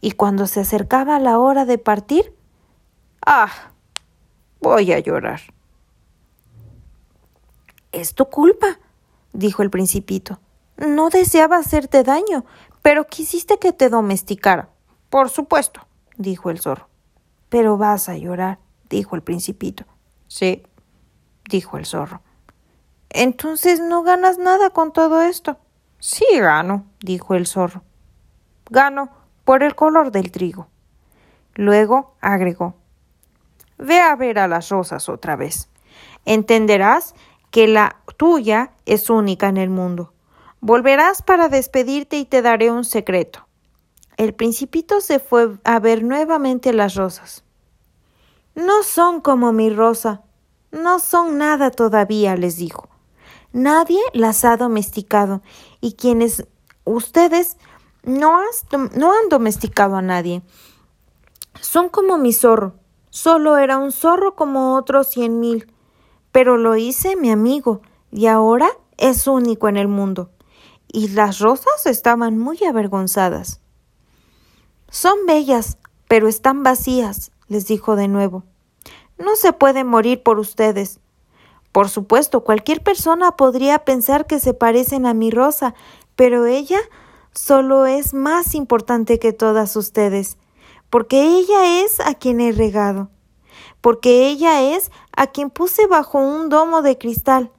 y cuando se acercaba la hora de partir, ¡ah! Voy a llorar. Es tu culpa, dijo el principito. No deseaba hacerte daño, pero quisiste que te domesticara. Por supuesto, dijo el zorro. Pero vas a llorar, dijo el principito. Sí, dijo el zorro. Entonces no ganas nada con todo esto. Sí gano, dijo el zorro. Gano por el color del trigo. Luego agregó Ve a ver a las rosas otra vez. Entenderás que la tuya es única en el mundo. Volverás para despedirte y te daré un secreto. El principito se fue a ver nuevamente las rosas. No son como mi rosa. No son nada todavía, les dijo. Nadie las ha domesticado y quienes ustedes no, han domesticado a nadie. Son como mi zorro. Solo era un zorro como otros cien mil. Pero lo hice mi amigo y ahora es único en el mundo. Y las rosas estaban muy avergonzadas. Son bellas, pero están vacías, les dijo de nuevo. No se puede morir por ustedes. Por supuesto, cualquier persona podría pensar que se parecen a mi rosa, pero ella solo es más importante que todas ustedes porque ella es a quien he regado, porque ella es a quien puse bajo un domo de cristal,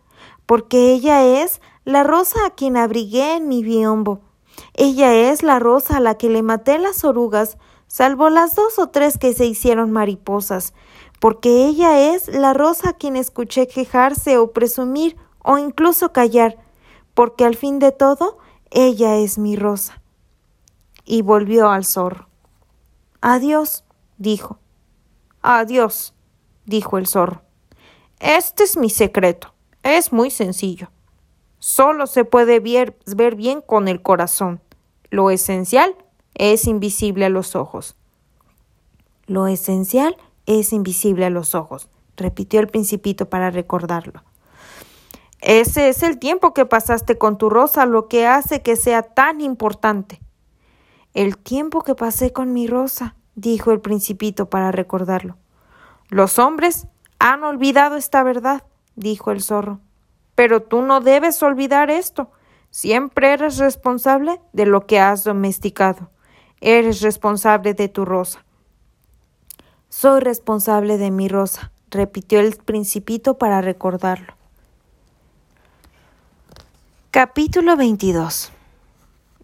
porque ella es la rosa a quien abrigué en mi biombo. Ella es la rosa a la que le maté las orugas, salvo las dos o tres que se hicieron mariposas, porque ella es la rosa a quien escuché quejarse o presumir o incluso callar, porque al fin de todo ella es mi rosa. Y volvió al zorro. Adiós, dijo. Adiós, dijo el zorro. Este es mi secreto. Es muy sencillo. Solo se puede ver, ver, bien con el corazón. Lo esencial es invisible a los ojos. Lo esencial es invisible a los ojos, repitió el principito para recordarlo. Ese es el tiempo que pasaste con tu rosa lo que hace que sea tan importante. El tiempo que pasé con mi rosa, dijo el principito para recordarlo. Los hombres han olvidado esta verdad, dijo el zorro. Pero tú no debes olvidar esto. Siempre eres responsable de lo que has domesticado. Eres responsable de tu rosa. Soy responsable de mi rosa, repitió el principito para recordarlo. Capítulo 22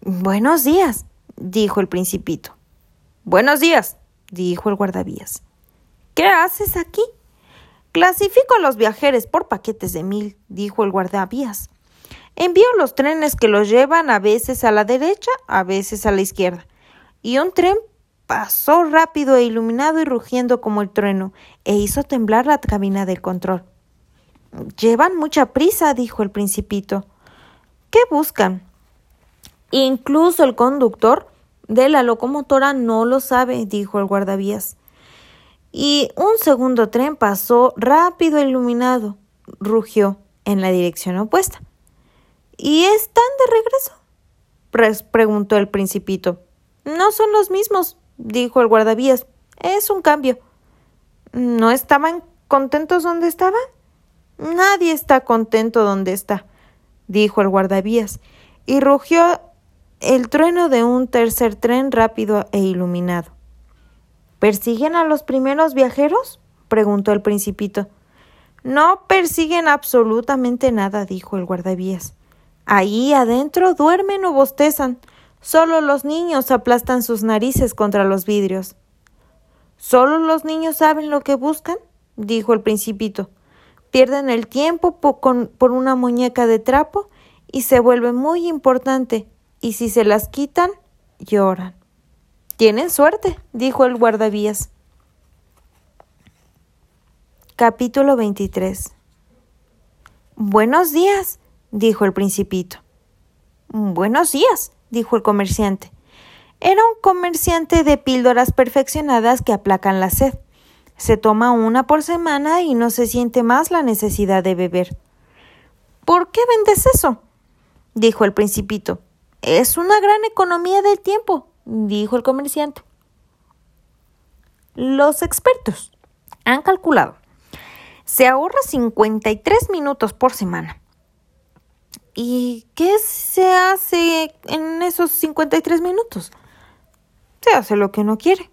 Buenos días, dijo el principito. Buenos días, dijo el guardavías. ¿Qué haces aquí? Clasifico a los viajeros por paquetes de mil, dijo el guardavías. Envío los trenes que los llevan a veces a la derecha, a veces a la izquierda. Y un tren pasó rápido e iluminado y rugiendo como el trueno, e hizo temblar la cabina del control. Llevan mucha prisa, dijo el principito. ¿Qué buscan? Incluso el conductor de la locomotora no lo sabe, dijo el guardavías. Y un segundo tren pasó rápido e iluminado, rugió en la dirección opuesta. ¿Y están de regreso? preguntó el principito. No son los mismos, dijo el guardavías. Es un cambio. ¿No estaban contentos donde estaban? Nadie está contento donde está, dijo el guardavías, y rugió el trueno de un tercer tren rápido e iluminado. ¿Persiguen a los primeros viajeros? preguntó el principito. No persiguen absolutamente nada, dijo el guardavías. Ahí adentro duermen o bostezan. Solo los niños aplastan sus narices contra los vidrios. ¿Solo los niños saben lo que buscan? dijo el principito. Pierden el tiempo por una muñeca de trapo y se vuelve muy importante y si se las quitan, lloran. Tienen suerte, dijo el guardavías. Capítulo 23 Buenos días, dijo el principito. Buenos días, dijo el comerciante. Era un comerciante de píldoras perfeccionadas que aplacan la sed. Se toma una por semana y no se siente más la necesidad de beber. ¿Por qué vendes eso? dijo el principito. Es una gran economía del tiempo, dijo el comerciante. Los expertos han calculado. Se ahorra 53 minutos por semana. ¿Y qué se hace en esos 53 minutos? Se hace lo que uno quiere.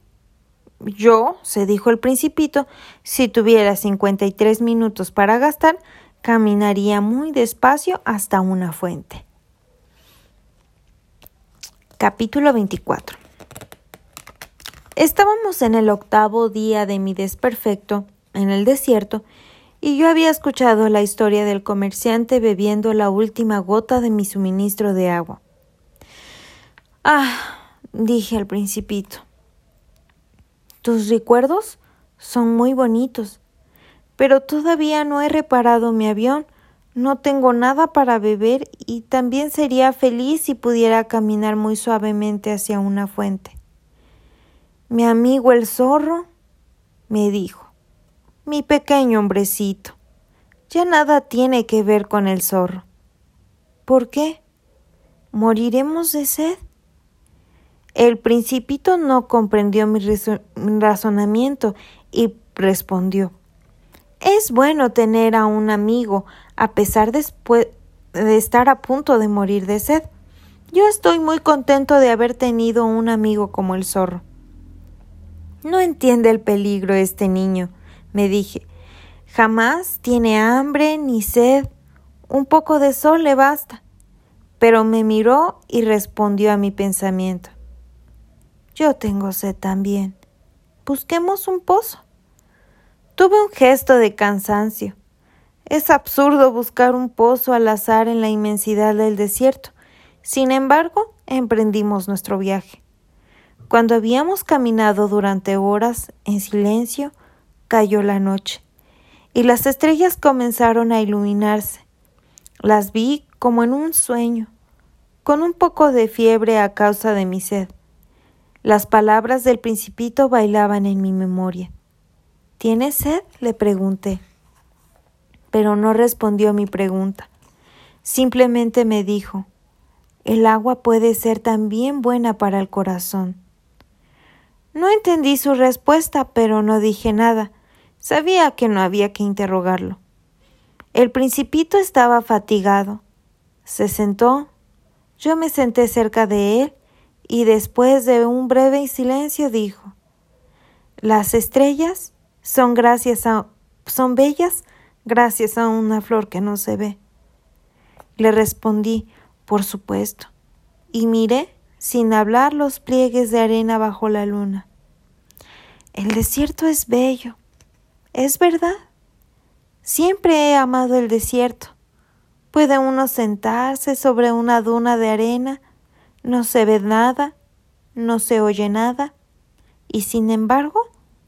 Yo, se dijo el principito, si tuviera 53 minutos para gastar, caminaría muy despacio hasta una fuente. Capítulo 24 Estábamos en el octavo día de mi desperfecto, en el desierto, y yo había escuchado la historia del comerciante bebiendo la última gota de mi suministro de agua. Ah, dije al principito. Tus recuerdos son muy bonitos, pero todavía no he reparado mi avión no tengo nada para beber y también sería feliz si pudiera caminar muy suavemente hacia una fuente. Mi amigo el zorro me dijo, mi pequeño hombrecito, ya nada tiene que ver con el zorro. ¿Por qué? ¿Moriremos de sed? El principito no comprendió mi razonamiento y respondió es bueno tener a un amigo a pesar de estar a punto de morir de sed. Yo estoy muy contento de haber tenido un amigo como el zorro. No entiende el peligro este niño, me dije. Jamás tiene hambre ni sed. Un poco de sol le basta. Pero me miró y respondió a mi pensamiento. Yo tengo sed también. Busquemos un pozo. Tuve un gesto de cansancio. Es absurdo buscar un pozo al azar en la inmensidad del desierto. Sin embargo, emprendimos nuestro viaje. Cuando habíamos caminado durante horas en silencio, cayó la noche, y las estrellas comenzaron a iluminarse. Las vi como en un sueño, con un poco de fiebre a causa de mi sed. Las palabras del principito bailaban en mi memoria. ¿Tienes sed? le pregunté. Pero no respondió mi pregunta. Simplemente me dijo, el agua puede ser también buena para el corazón. No entendí su respuesta, pero no dije nada. Sabía que no había que interrogarlo. El principito estaba fatigado. Se sentó. Yo me senté cerca de él y después de un breve silencio dijo Las estrellas son gracias a son bellas gracias a una flor que no se ve. Le respondí, por supuesto, y miré sin hablar los pliegues de arena bajo la luna. El desierto es bello, es verdad. Siempre he amado el desierto. Puede uno sentarse sobre una duna de arena, no se ve nada, no se oye nada, y sin embargo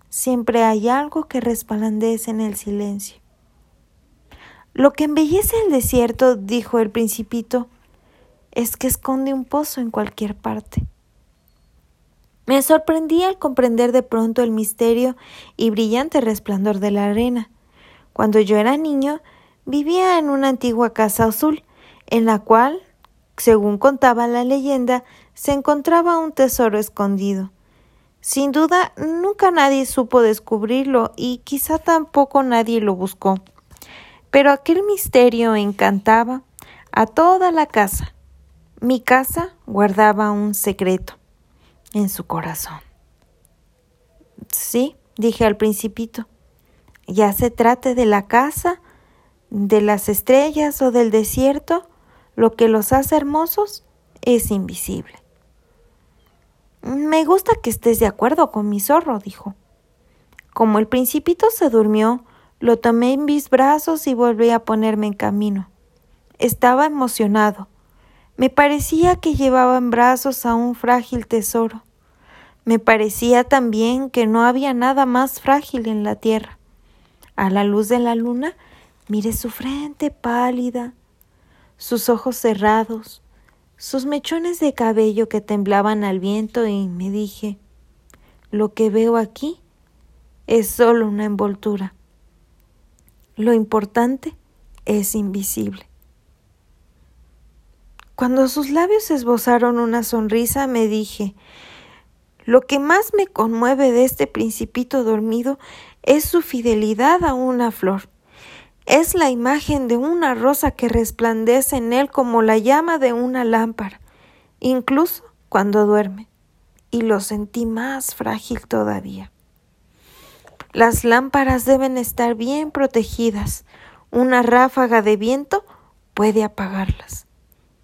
siempre hay algo que resplandece en el silencio. Lo que embellece el desierto, dijo el principito, es que esconde un pozo en cualquier parte. Me sorprendí al comprender de pronto el misterio y brillante resplandor de la arena. Cuando yo era niño, vivía en una antigua casa azul, en la cual, según contaba la leyenda, se encontraba un tesoro escondido. Sin duda, nunca nadie supo descubrirlo y quizá tampoco nadie lo buscó. Pero aquel misterio encantaba a toda la casa. Mi casa guardaba un secreto en su corazón. Sí, dije al principito, ya se trate de la casa, de las estrellas o del desierto, lo que los hace hermosos es invisible. Me gusta que estés de acuerdo con mi zorro, dijo. Como el principito se durmió, lo tomé en mis brazos y volví a ponerme en camino. Estaba emocionado. Me parecía que llevaba en brazos a un frágil tesoro. Me parecía también que no había nada más frágil en la tierra. A la luz de la luna miré su frente pálida, sus ojos cerrados, sus mechones de cabello que temblaban al viento y me dije, lo que veo aquí es solo una envoltura. Lo importante es invisible. Cuando sus labios esbozaron una sonrisa, me dije, lo que más me conmueve de este principito dormido es su fidelidad a una flor. Es la imagen de una rosa que resplandece en él como la llama de una lámpara, incluso cuando duerme, y lo sentí más frágil todavía. Las lámparas deben estar bien protegidas. Una ráfaga de viento puede apagarlas.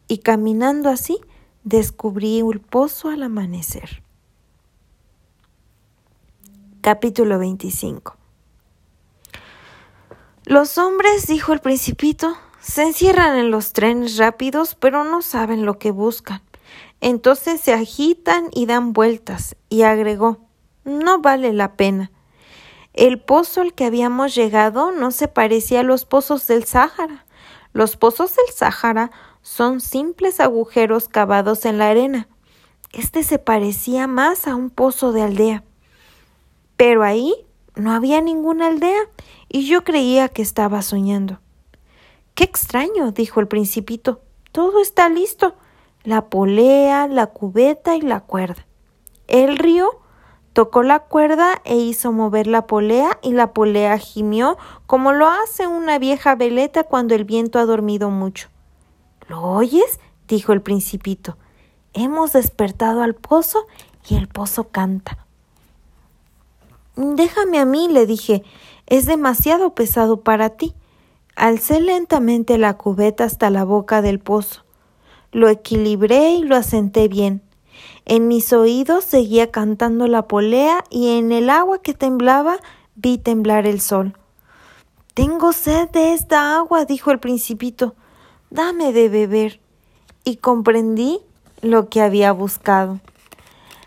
Y caminando así, descubrí el pozo al amanecer. Capítulo 25 Los hombres, dijo el principito, se encierran en los trenes rápidos, pero no saben lo que buscan. Entonces se agitan y dan vueltas, y agregó No vale la pena. El pozo al que habíamos llegado no se parecía a los pozos del Sáhara. Los pozos del Sáhara son simples agujeros cavados en la arena. Este se parecía más a un pozo de aldea. Pero ahí no había ninguna aldea y yo creía que estaba soñando. Qué extraño, dijo el principito. Todo está listo. La polea, la cubeta y la cuerda. El río Tocó la cuerda e hizo mover la polea y la polea gimió como lo hace una vieja veleta cuando el viento ha dormido mucho. ¿Lo oyes? dijo el principito. Hemos despertado al pozo y el pozo canta. Déjame a mí, le dije. Es demasiado pesado para ti. Alcé lentamente la cubeta hasta la boca del pozo. Lo equilibré y lo asenté bien. En mis oídos seguía cantando la polea y en el agua que temblaba vi temblar el sol. Tengo sed de esta agua, dijo el principito. Dame de beber. Y comprendí lo que había buscado.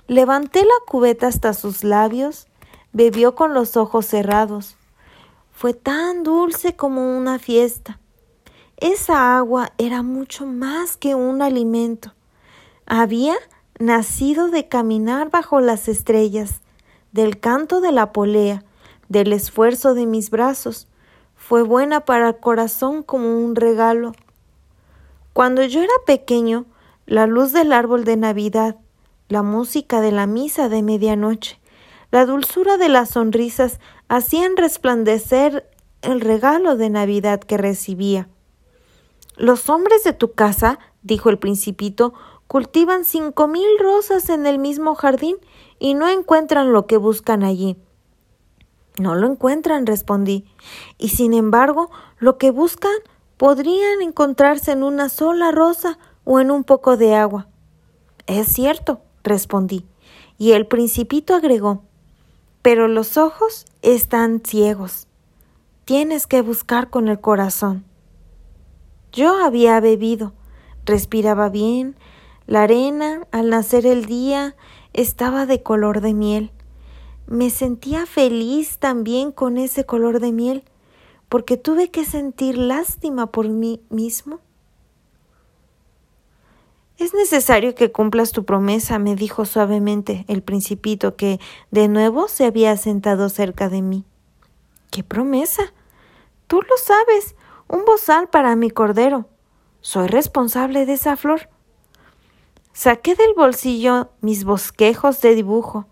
Levanté la cubeta hasta sus labios, bebió con los ojos cerrados. Fue tan dulce como una fiesta. Esa agua era mucho más que un alimento. Había nacido de caminar bajo las estrellas, del canto de la polea, del esfuerzo de mis brazos, fue buena para el corazón como un regalo. Cuando yo era pequeño, la luz del árbol de Navidad, la música de la misa de medianoche, la dulzura de las sonrisas hacían resplandecer el regalo de Navidad que recibía. Los hombres de tu casa, dijo el principito, cultivan cinco mil rosas en el mismo jardín y no encuentran lo que buscan allí. No lo encuentran, respondí, y sin embargo, lo que buscan podrían encontrarse en una sola rosa o en un poco de agua. Es cierto, respondí, y el principito agregó, pero los ojos están ciegos. Tienes que buscar con el corazón. Yo había bebido, respiraba bien, la arena, al nacer el día, estaba de color de miel. Me sentía feliz también con ese color de miel, porque tuve que sentir lástima por mí mismo. Es necesario que cumplas tu promesa, me dijo suavemente el principito que de nuevo se había sentado cerca de mí. ¿Qué promesa? Tú lo sabes, un bozal para mi cordero. Soy responsable de esa flor. Saqué del bolsillo mis bosquejos de dibujo.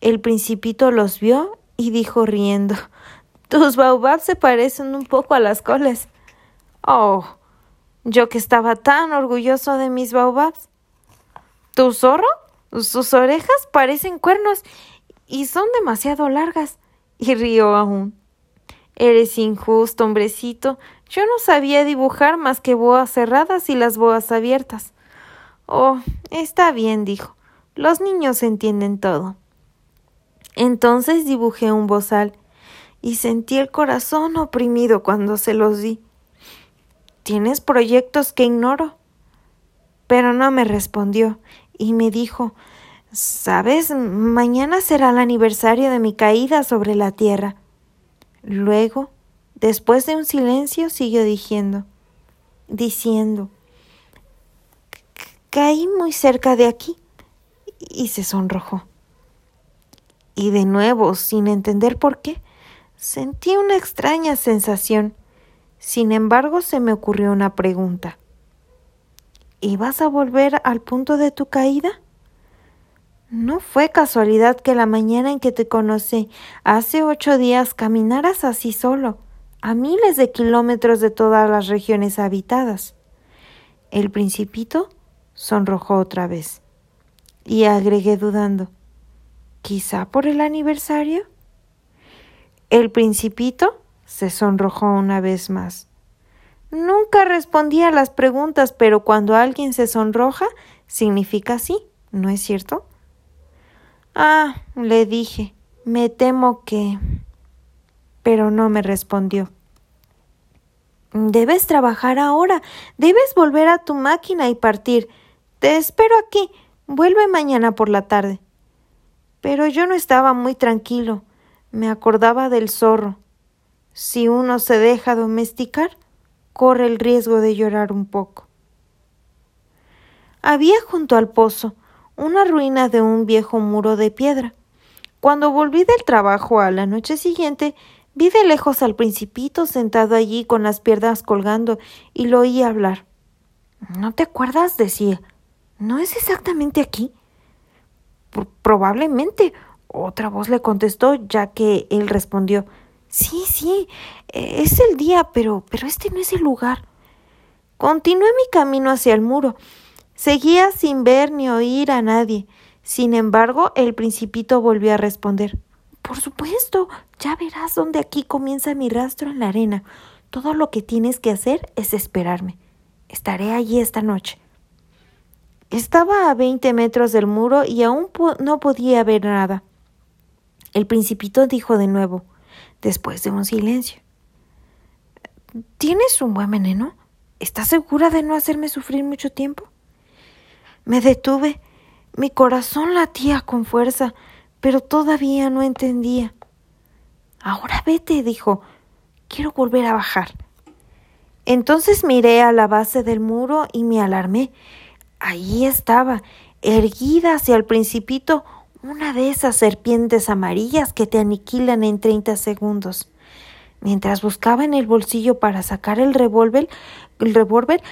El principito los vio y dijo riendo Tus baobabs se parecen un poco a las coles. Oh, yo que estaba tan orgulloso de mis baobabs. ¿Tu zorro? Sus orejas parecen cuernos y son demasiado largas. Y rió aún. Eres injusto, hombrecito. Yo no sabía dibujar más que boas cerradas y las boas abiertas. Oh, está bien, dijo. Los niños entienden todo. Entonces dibujé un bozal y sentí el corazón oprimido cuando se los di. ¿Tienes proyectos que ignoro? Pero no me respondió y me dijo Sabes, mañana será el aniversario de mi caída sobre la tierra. Luego, después de un silencio, siguió diciendo, diciendo Caí muy cerca de aquí y se sonrojó. Y de nuevo, sin entender por qué, sentí una extraña sensación. Sin embargo, se me ocurrió una pregunta. ¿Ibas a volver al punto de tu caída? No fue casualidad que la mañana en que te conocí, hace ocho días, caminaras así solo, a miles de kilómetros de todas las regiones habitadas. El principito sonrojó otra vez. Y agregué dudando, ¿quizá por el aniversario? El principito se sonrojó una vez más. Nunca respondía a las preguntas, pero cuando alguien se sonroja, significa sí, ¿no es cierto? Ah, le dije, me temo que... pero no me respondió. Debes trabajar ahora, debes volver a tu máquina y partir. Te espero aquí. Vuelve mañana por la tarde. Pero yo no estaba muy tranquilo. Me acordaba del zorro. Si uno se deja domesticar, corre el riesgo de llorar un poco. Había junto al pozo una ruina de un viejo muro de piedra. Cuando volví del trabajo a la noche siguiente, vi de lejos al principito sentado allí con las piernas colgando y lo oí hablar. ¿No te acuerdas? decía. ¿No es exactamente aquí? probablemente. Otra voz le contestó, ya que él respondió Sí, sí, e, es el día, pero, pero este no es el lugar. Continué mi camino hacia el muro. Seguía sin ver ni oír a nadie. Sin embargo, el principito volvió a responder Por supuesto, ya verás dónde aquí comienza mi rastro en la arena. Todo lo que tienes que hacer es esperarme. Estaré allí esta noche. Estaba a veinte metros del muro y aún no podía ver nada. El principito dijo de nuevo después de un silencio. ¿Tienes un buen veneno? ¿Estás segura de no hacerme sufrir mucho tiempo? Me detuve. Mi corazón latía con fuerza, pero todavía no entendía. Ahora vete, dijo. Quiero volver a bajar. Entonces miré a la base del muro y me alarmé. Allí estaba, erguida hacia el principito, una de esas serpientes amarillas que te aniquilan en treinta segundos. Mientras buscaba en el bolsillo para sacar el revólver, el revólver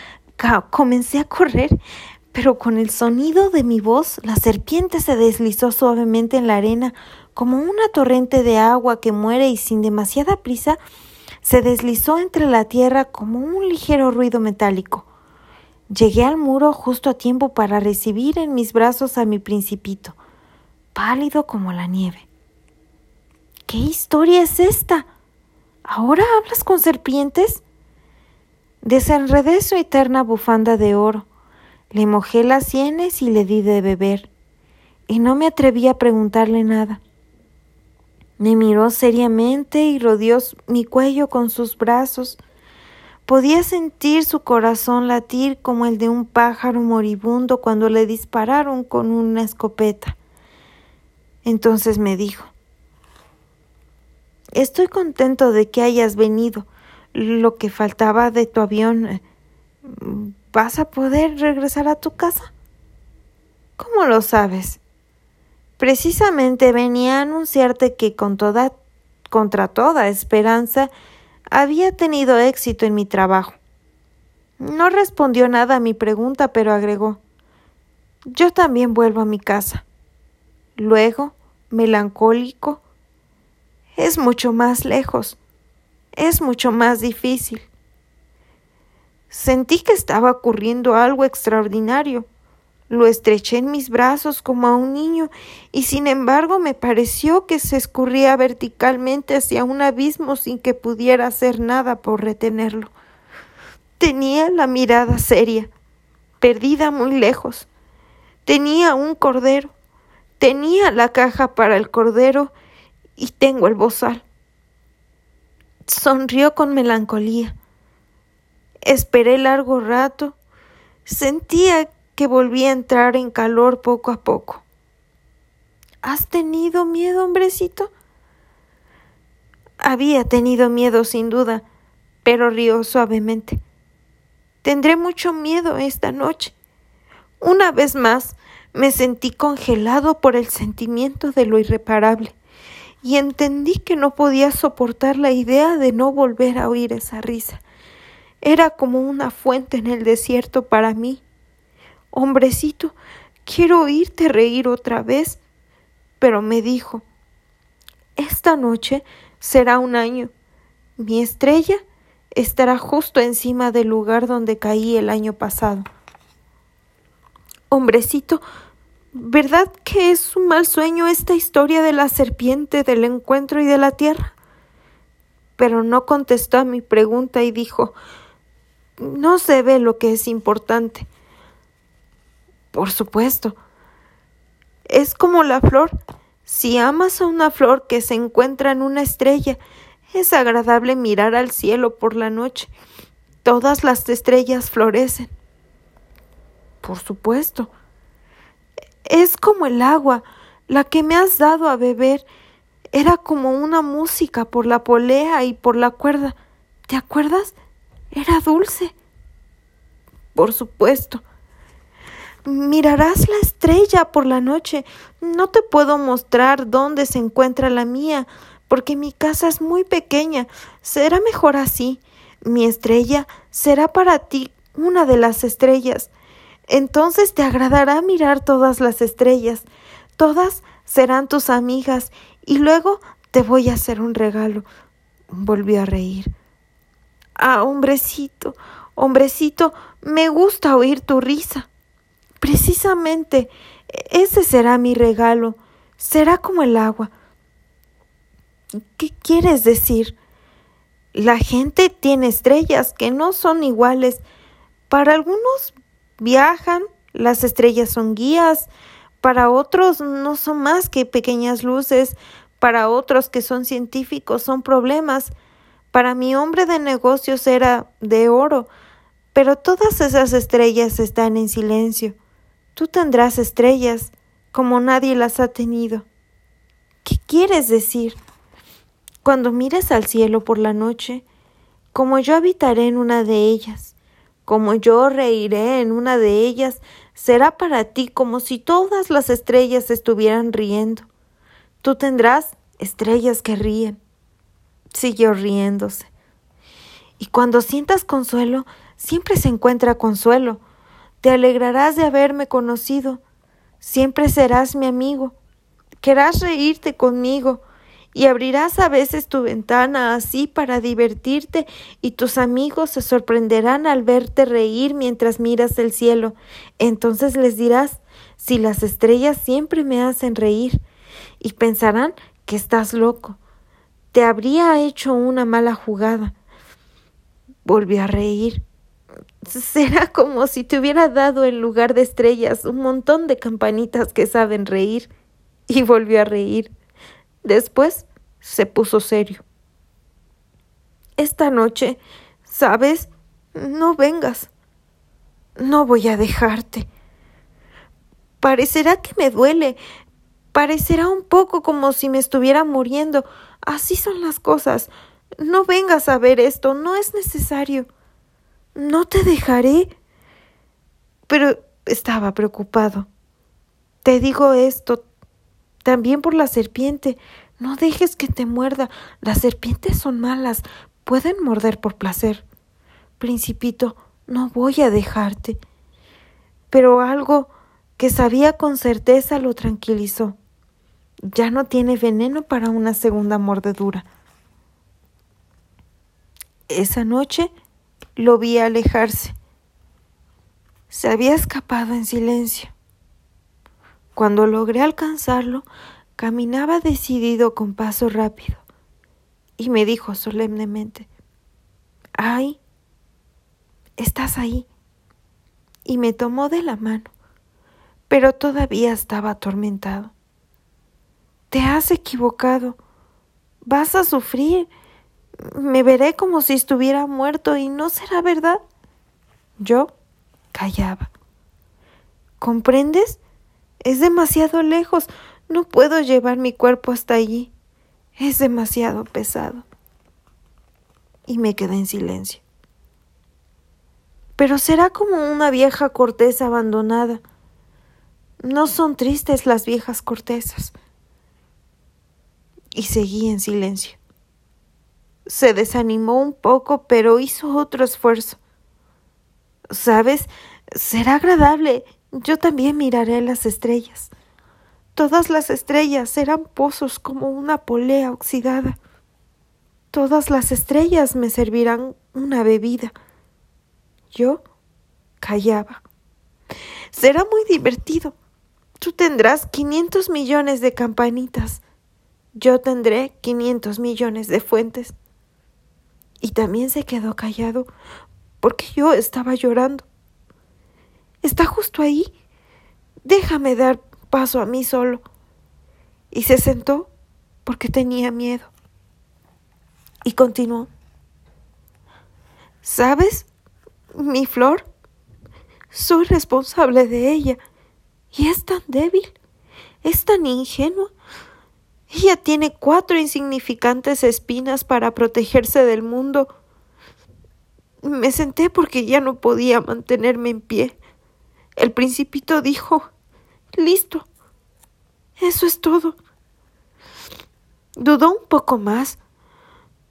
comencé a correr, pero con el sonido de mi voz, la serpiente se deslizó suavemente en la arena como una torrente de agua que muere y sin demasiada prisa se deslizó entre la tierra como un ligero ruido metálico. Llegué al muro justo a tiempo para recibir en mis brazos a mi principito pálido como la nieve. ¿Qué historia es esta? ¿Ahora hablas con serpientes? Desenredé su eterna bufanda de oro, le mojé las sienes y le di de beber, y no me atreví a preguntarle nada. Me miró seriamente y rodeó mi cuello con sus brazos. Podía sentir su corazón latir como el de un pájaro moribundo cuando le dispararon con una escopeta. Entonces me dijo, Estoy contento de que hayas venido. Lo que faltaba de tu avión. Eh, ¿Vas a poder regresar a tu casa? ¿Cómo lo sabes? Precisamente venía a anunciarte que con toda, contra toda esperanza, había tenido éxito en mi trabajo. No respondió nada a mi pregunta, pero agregó Yo también vuelvo a mi casa. Luego melancólico, es mucho más lejos, es mucho más difícil. Sentí que estaba ocurriendo algo extraordinario. Lo estreché en mis brazos como a un niño y sin embargo me pareció que se escurría verticalmente hacia un abismo sin que pudiera hacer nada por retenerlo. Tenía la mirada seria, perdida muy lejos. Tenía un cordero, Tenía la caja para el cordero y tengo el bozal. Sonrió con melancolía. Esperé largo rato. Sentía que volvía a entrar en calor poco a poco. ¿Has tenido miedo, hombrecito? Había tenido miedo, sin duda, pero rió suavemente. Tendré mucho miedo esta noche. Una vez más, me sentí congelado por el sentimiento de lo irreparable y entendí que no podía soportar la idea de no volver a oír esa risa. Era como una fuente en el desierto para mí. Hombrecito, quiero oírte reír otra vez. Pero me dijo, esta noche será un año. Mi estrella estará justo encima del lugar donde caí el año pasado. Hombrecito, ¿Verdad que es un mal sueño esta historia de la serpiente, del encuentro y de la tierra? pero no contestó a mi pregunta y dijo No se ve lo que es importante. Por supuesto. Es como la flor. Si amas a una flor que se encuentra en una estrella, es agradable mirar al cielo por la noche. Todas las estrellas florecen. Por supuesto. Es como el agua, la que me has dado a beber. Era como una música por la polea y por la cuerda. ¿Te acuerdas? Era dulce. Por supuesto. Mirarás la estrella por la noche. No te puedo mostrar dónde se encuentra la mía, porque mi casa es muy pequeña. Será mejor así. Mi estrella será para ti una de las estrellas. Entonces te agradará mirar todas las estrellas. Todas serán tus amigas y luego te voy a hacer un regalo. Volvió a reír. Ah, hombrecito, hombrecito, me gusta oír tu risa. Precisamente ese será mi regalo. Será como el agua. ¿Qué quieres decir? La gente tiene estrellas que no son iguales. Para algunos viajan, las estrellas son guías, para otros no son más que pequeñas luces, para otros que son científicos son problemas. Para mi hombre de negocios era de oro, pero todas esas estrellas están en silencio. Tú tendrás estrellas como nadie las ha tenido. ¿Qué quieres decir? Cuando mires al cielo por la noche, como yo habitaré en una de ellas, como yo reiré en una de ellas, será para ti como si todas las estrellas estuvieran riendo. Tú tendrás estrellas que ríen. Siguió riéndose. Y cuando sientas consuelo, siempre se encuentra consuelo, te alegrarás de haberme conocido. Siempre serás mi amigo. Querrás reírte conmigo y abrirás a veces tu ventana así para divertirte y tus amigos se sorprenderán al verte reír mientras miras el cielo. Entonces les dirás si las estrellas siempre me hacen reír y pensarán que estás loco. Te habría hecho una mala jugada. Volvió a reír será como si te hubiera dado en lugar de estrellas un montón de campanitas que saben reír. Y volvió a reír. Después se puso serio. Esta noche, ¿sabes? No vengas. No voy a dejarte. Parecerá que me duele. Parecerá un poco como si me estuviera muriendo. Así son las cosas. No vengas a ver esto. No es necesario. No te dejaré. Pero estaba preocupado. Te digo esto también por la serpiente. No dejes que te muerda. Las serpientes son malas. Pueden morder por placer. Principito, no voy a dejarte. Pero algo que sabía con certeza lo tranquilizó. Ya no tiene veneno para una segunda mordedura. Esa noche lo vi alejarse. Se había escapado en silencio. Cuando logré alcanzarlo, caminaba decidido con paso rápido y me dijo solemnemente, ¡ay! Estás ahí. Y me tomó de la mano, pero todavía estaba atormentado. Te has equivocado. Vas a sufrir me veré como si estuviera muerto y no será verdad. Yo callaba. ¿Comprendes? Es demasiado lejos. No puedo llevar mi cuerpo hasta allí. Es demasiado pesado. Y me quedé en silencio. Pero será como una vieja corteza abandonada. No son tristes las viejas cortezas. Y seguí en silencio. Se desanimó un poco, pero hizo otro esfuerzo. ¿Sabes? Será agradable. Yo también miraré las estrellas. Todas las estrellas serán pozos como una polea oxidada. Todas las estrellas me servirán una bebida. Yo callaba. Será muy divertido. Tú tendrás quinientos millones de campanitas. Yo tendré quinientos millones de fuentes. Y también se quedó callado porque yo estaba llorando. Está justo ahí. Déjame dar paso a mí solo. Y se sentó porque tenía miedo. Y continuó. ¿Sabes? Mi flor. Soy responsable de ella. Y es tan débil. Es tan ingenua. Ella tiene cuatro insignificantes espinas para protegerse del mundo. Me senté porque ya no podía mantenerme en pie. El principito dijo Listo. Eso es todo. Dudó un poco más.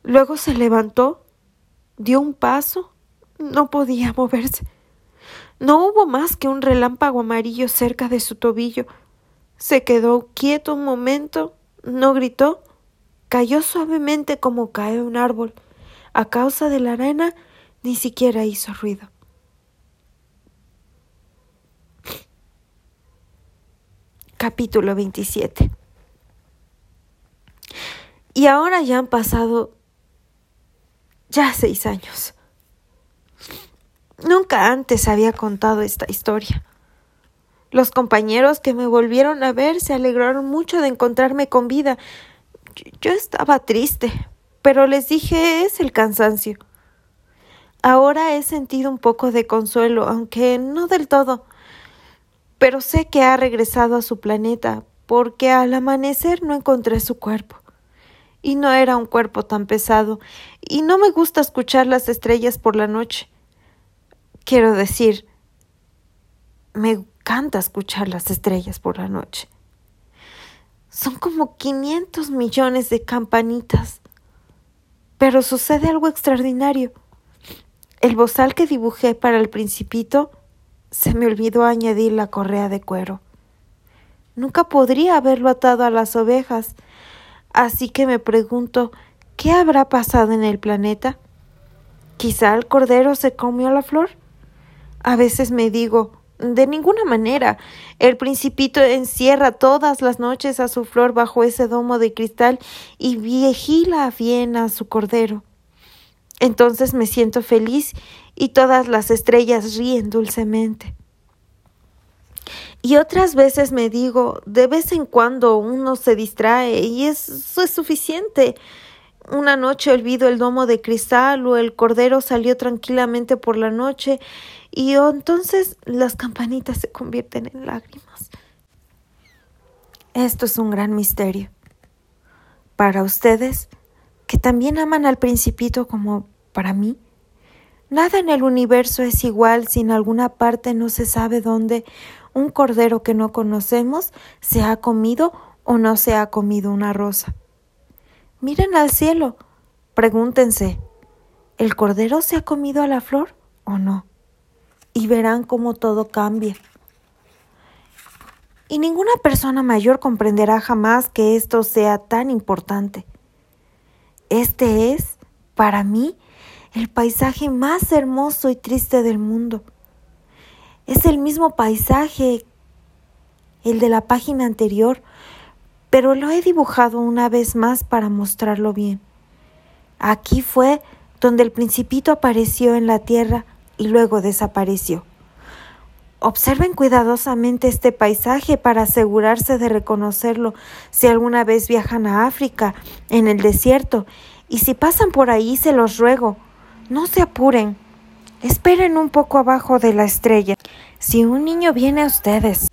Luego se levantó, dio un paso. No podía moverse. No hubo más que un relámpago amarillo cerca de su tobillo. Se quedó quieto un momento no gritó, cayó suavemente como cae un árbol. A causa de la arena, ni siquiera hizo ruido. Capítulo 27 Y ahora ya han pasado ya seis años. Nunca antes había contado esta historia. Los compañeros que me volvieron a ver se alegraron mucho de encontrarme con vida. Yo estaba triste, pero les dije es el cansancio. Ahora he sentido un poco de consuelo, aunque no del todo. Pero sé que ha regresado a su planeta, porque al amanecer no encontré su cuerpo. Y no era un cuerpo tan pesado, y no me gusta escuchar las estrellas por la noche. Quiero decir, me encanta escuchar las estrellas por la noche. Son como 500 millones de campanitas. Pero sucede algo extraordinario. El bozal que dibujé para el principito se me olvidó añadir la correa de cuero. Nunca podría haberlo atado a las ovejas, así que me pregunto ¿qué habrá pasado en el planeta? ¿Quizá el cordero se comió la flor? A veces me digo de ninguna manera. El principito encierra todas las noches a su flor bajo ese domo de cristal y vigila bien a su cordero. Entonces me siento feliz y todas las estrellas ríen dulcemente. Y otras veces me digo, de vez en cuando uno se distrae y eso es suficiente. Una noche olvido el domo de cristal o el cordero salió tranquilamente por la noche y entonces las campanitas se convierten en lágrimas. Esto es un gran misterio. Para ustedes, que también aman al principito como para mí, nada en el universo es igual si en alguna parte no se sabe dónde un cordero que no conocemos se ha comido o no se ha comido una rosa. Miren al cielo, pregúntense, ¿el cordero se ha comido a la flor o no? Y verán cómo todo cambia. Y ninguna persona mayor comprenderá jamás que esto sea tan importante. Este es, para mí, el paisaje más hermoso y triste del mundo. Es el mismo paisaje, el de la página anterior, pero lo he dibujado una vez más para mostrarlo bien. Aquí fue donde el principito apareció en la tierra y luego desapareció. Observen cuidadosamente este paisaje para asegurarse de reconocerlo si alguna vez viajan a África, en el desierto, y si pasan por ahí se los ruego, no se apuren, esperen un poco abajo de la estrella. Si un niño viene a ustedes,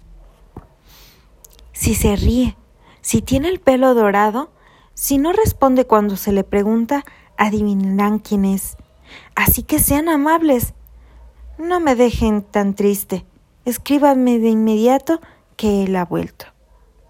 si se ríe, si tiene el pelo dorado, si no responde cuando se le pregunta, adivinarán quién es. Así que sean amables. No me dejen tan triste. Escríbanme de inmediato que él ha vuelto.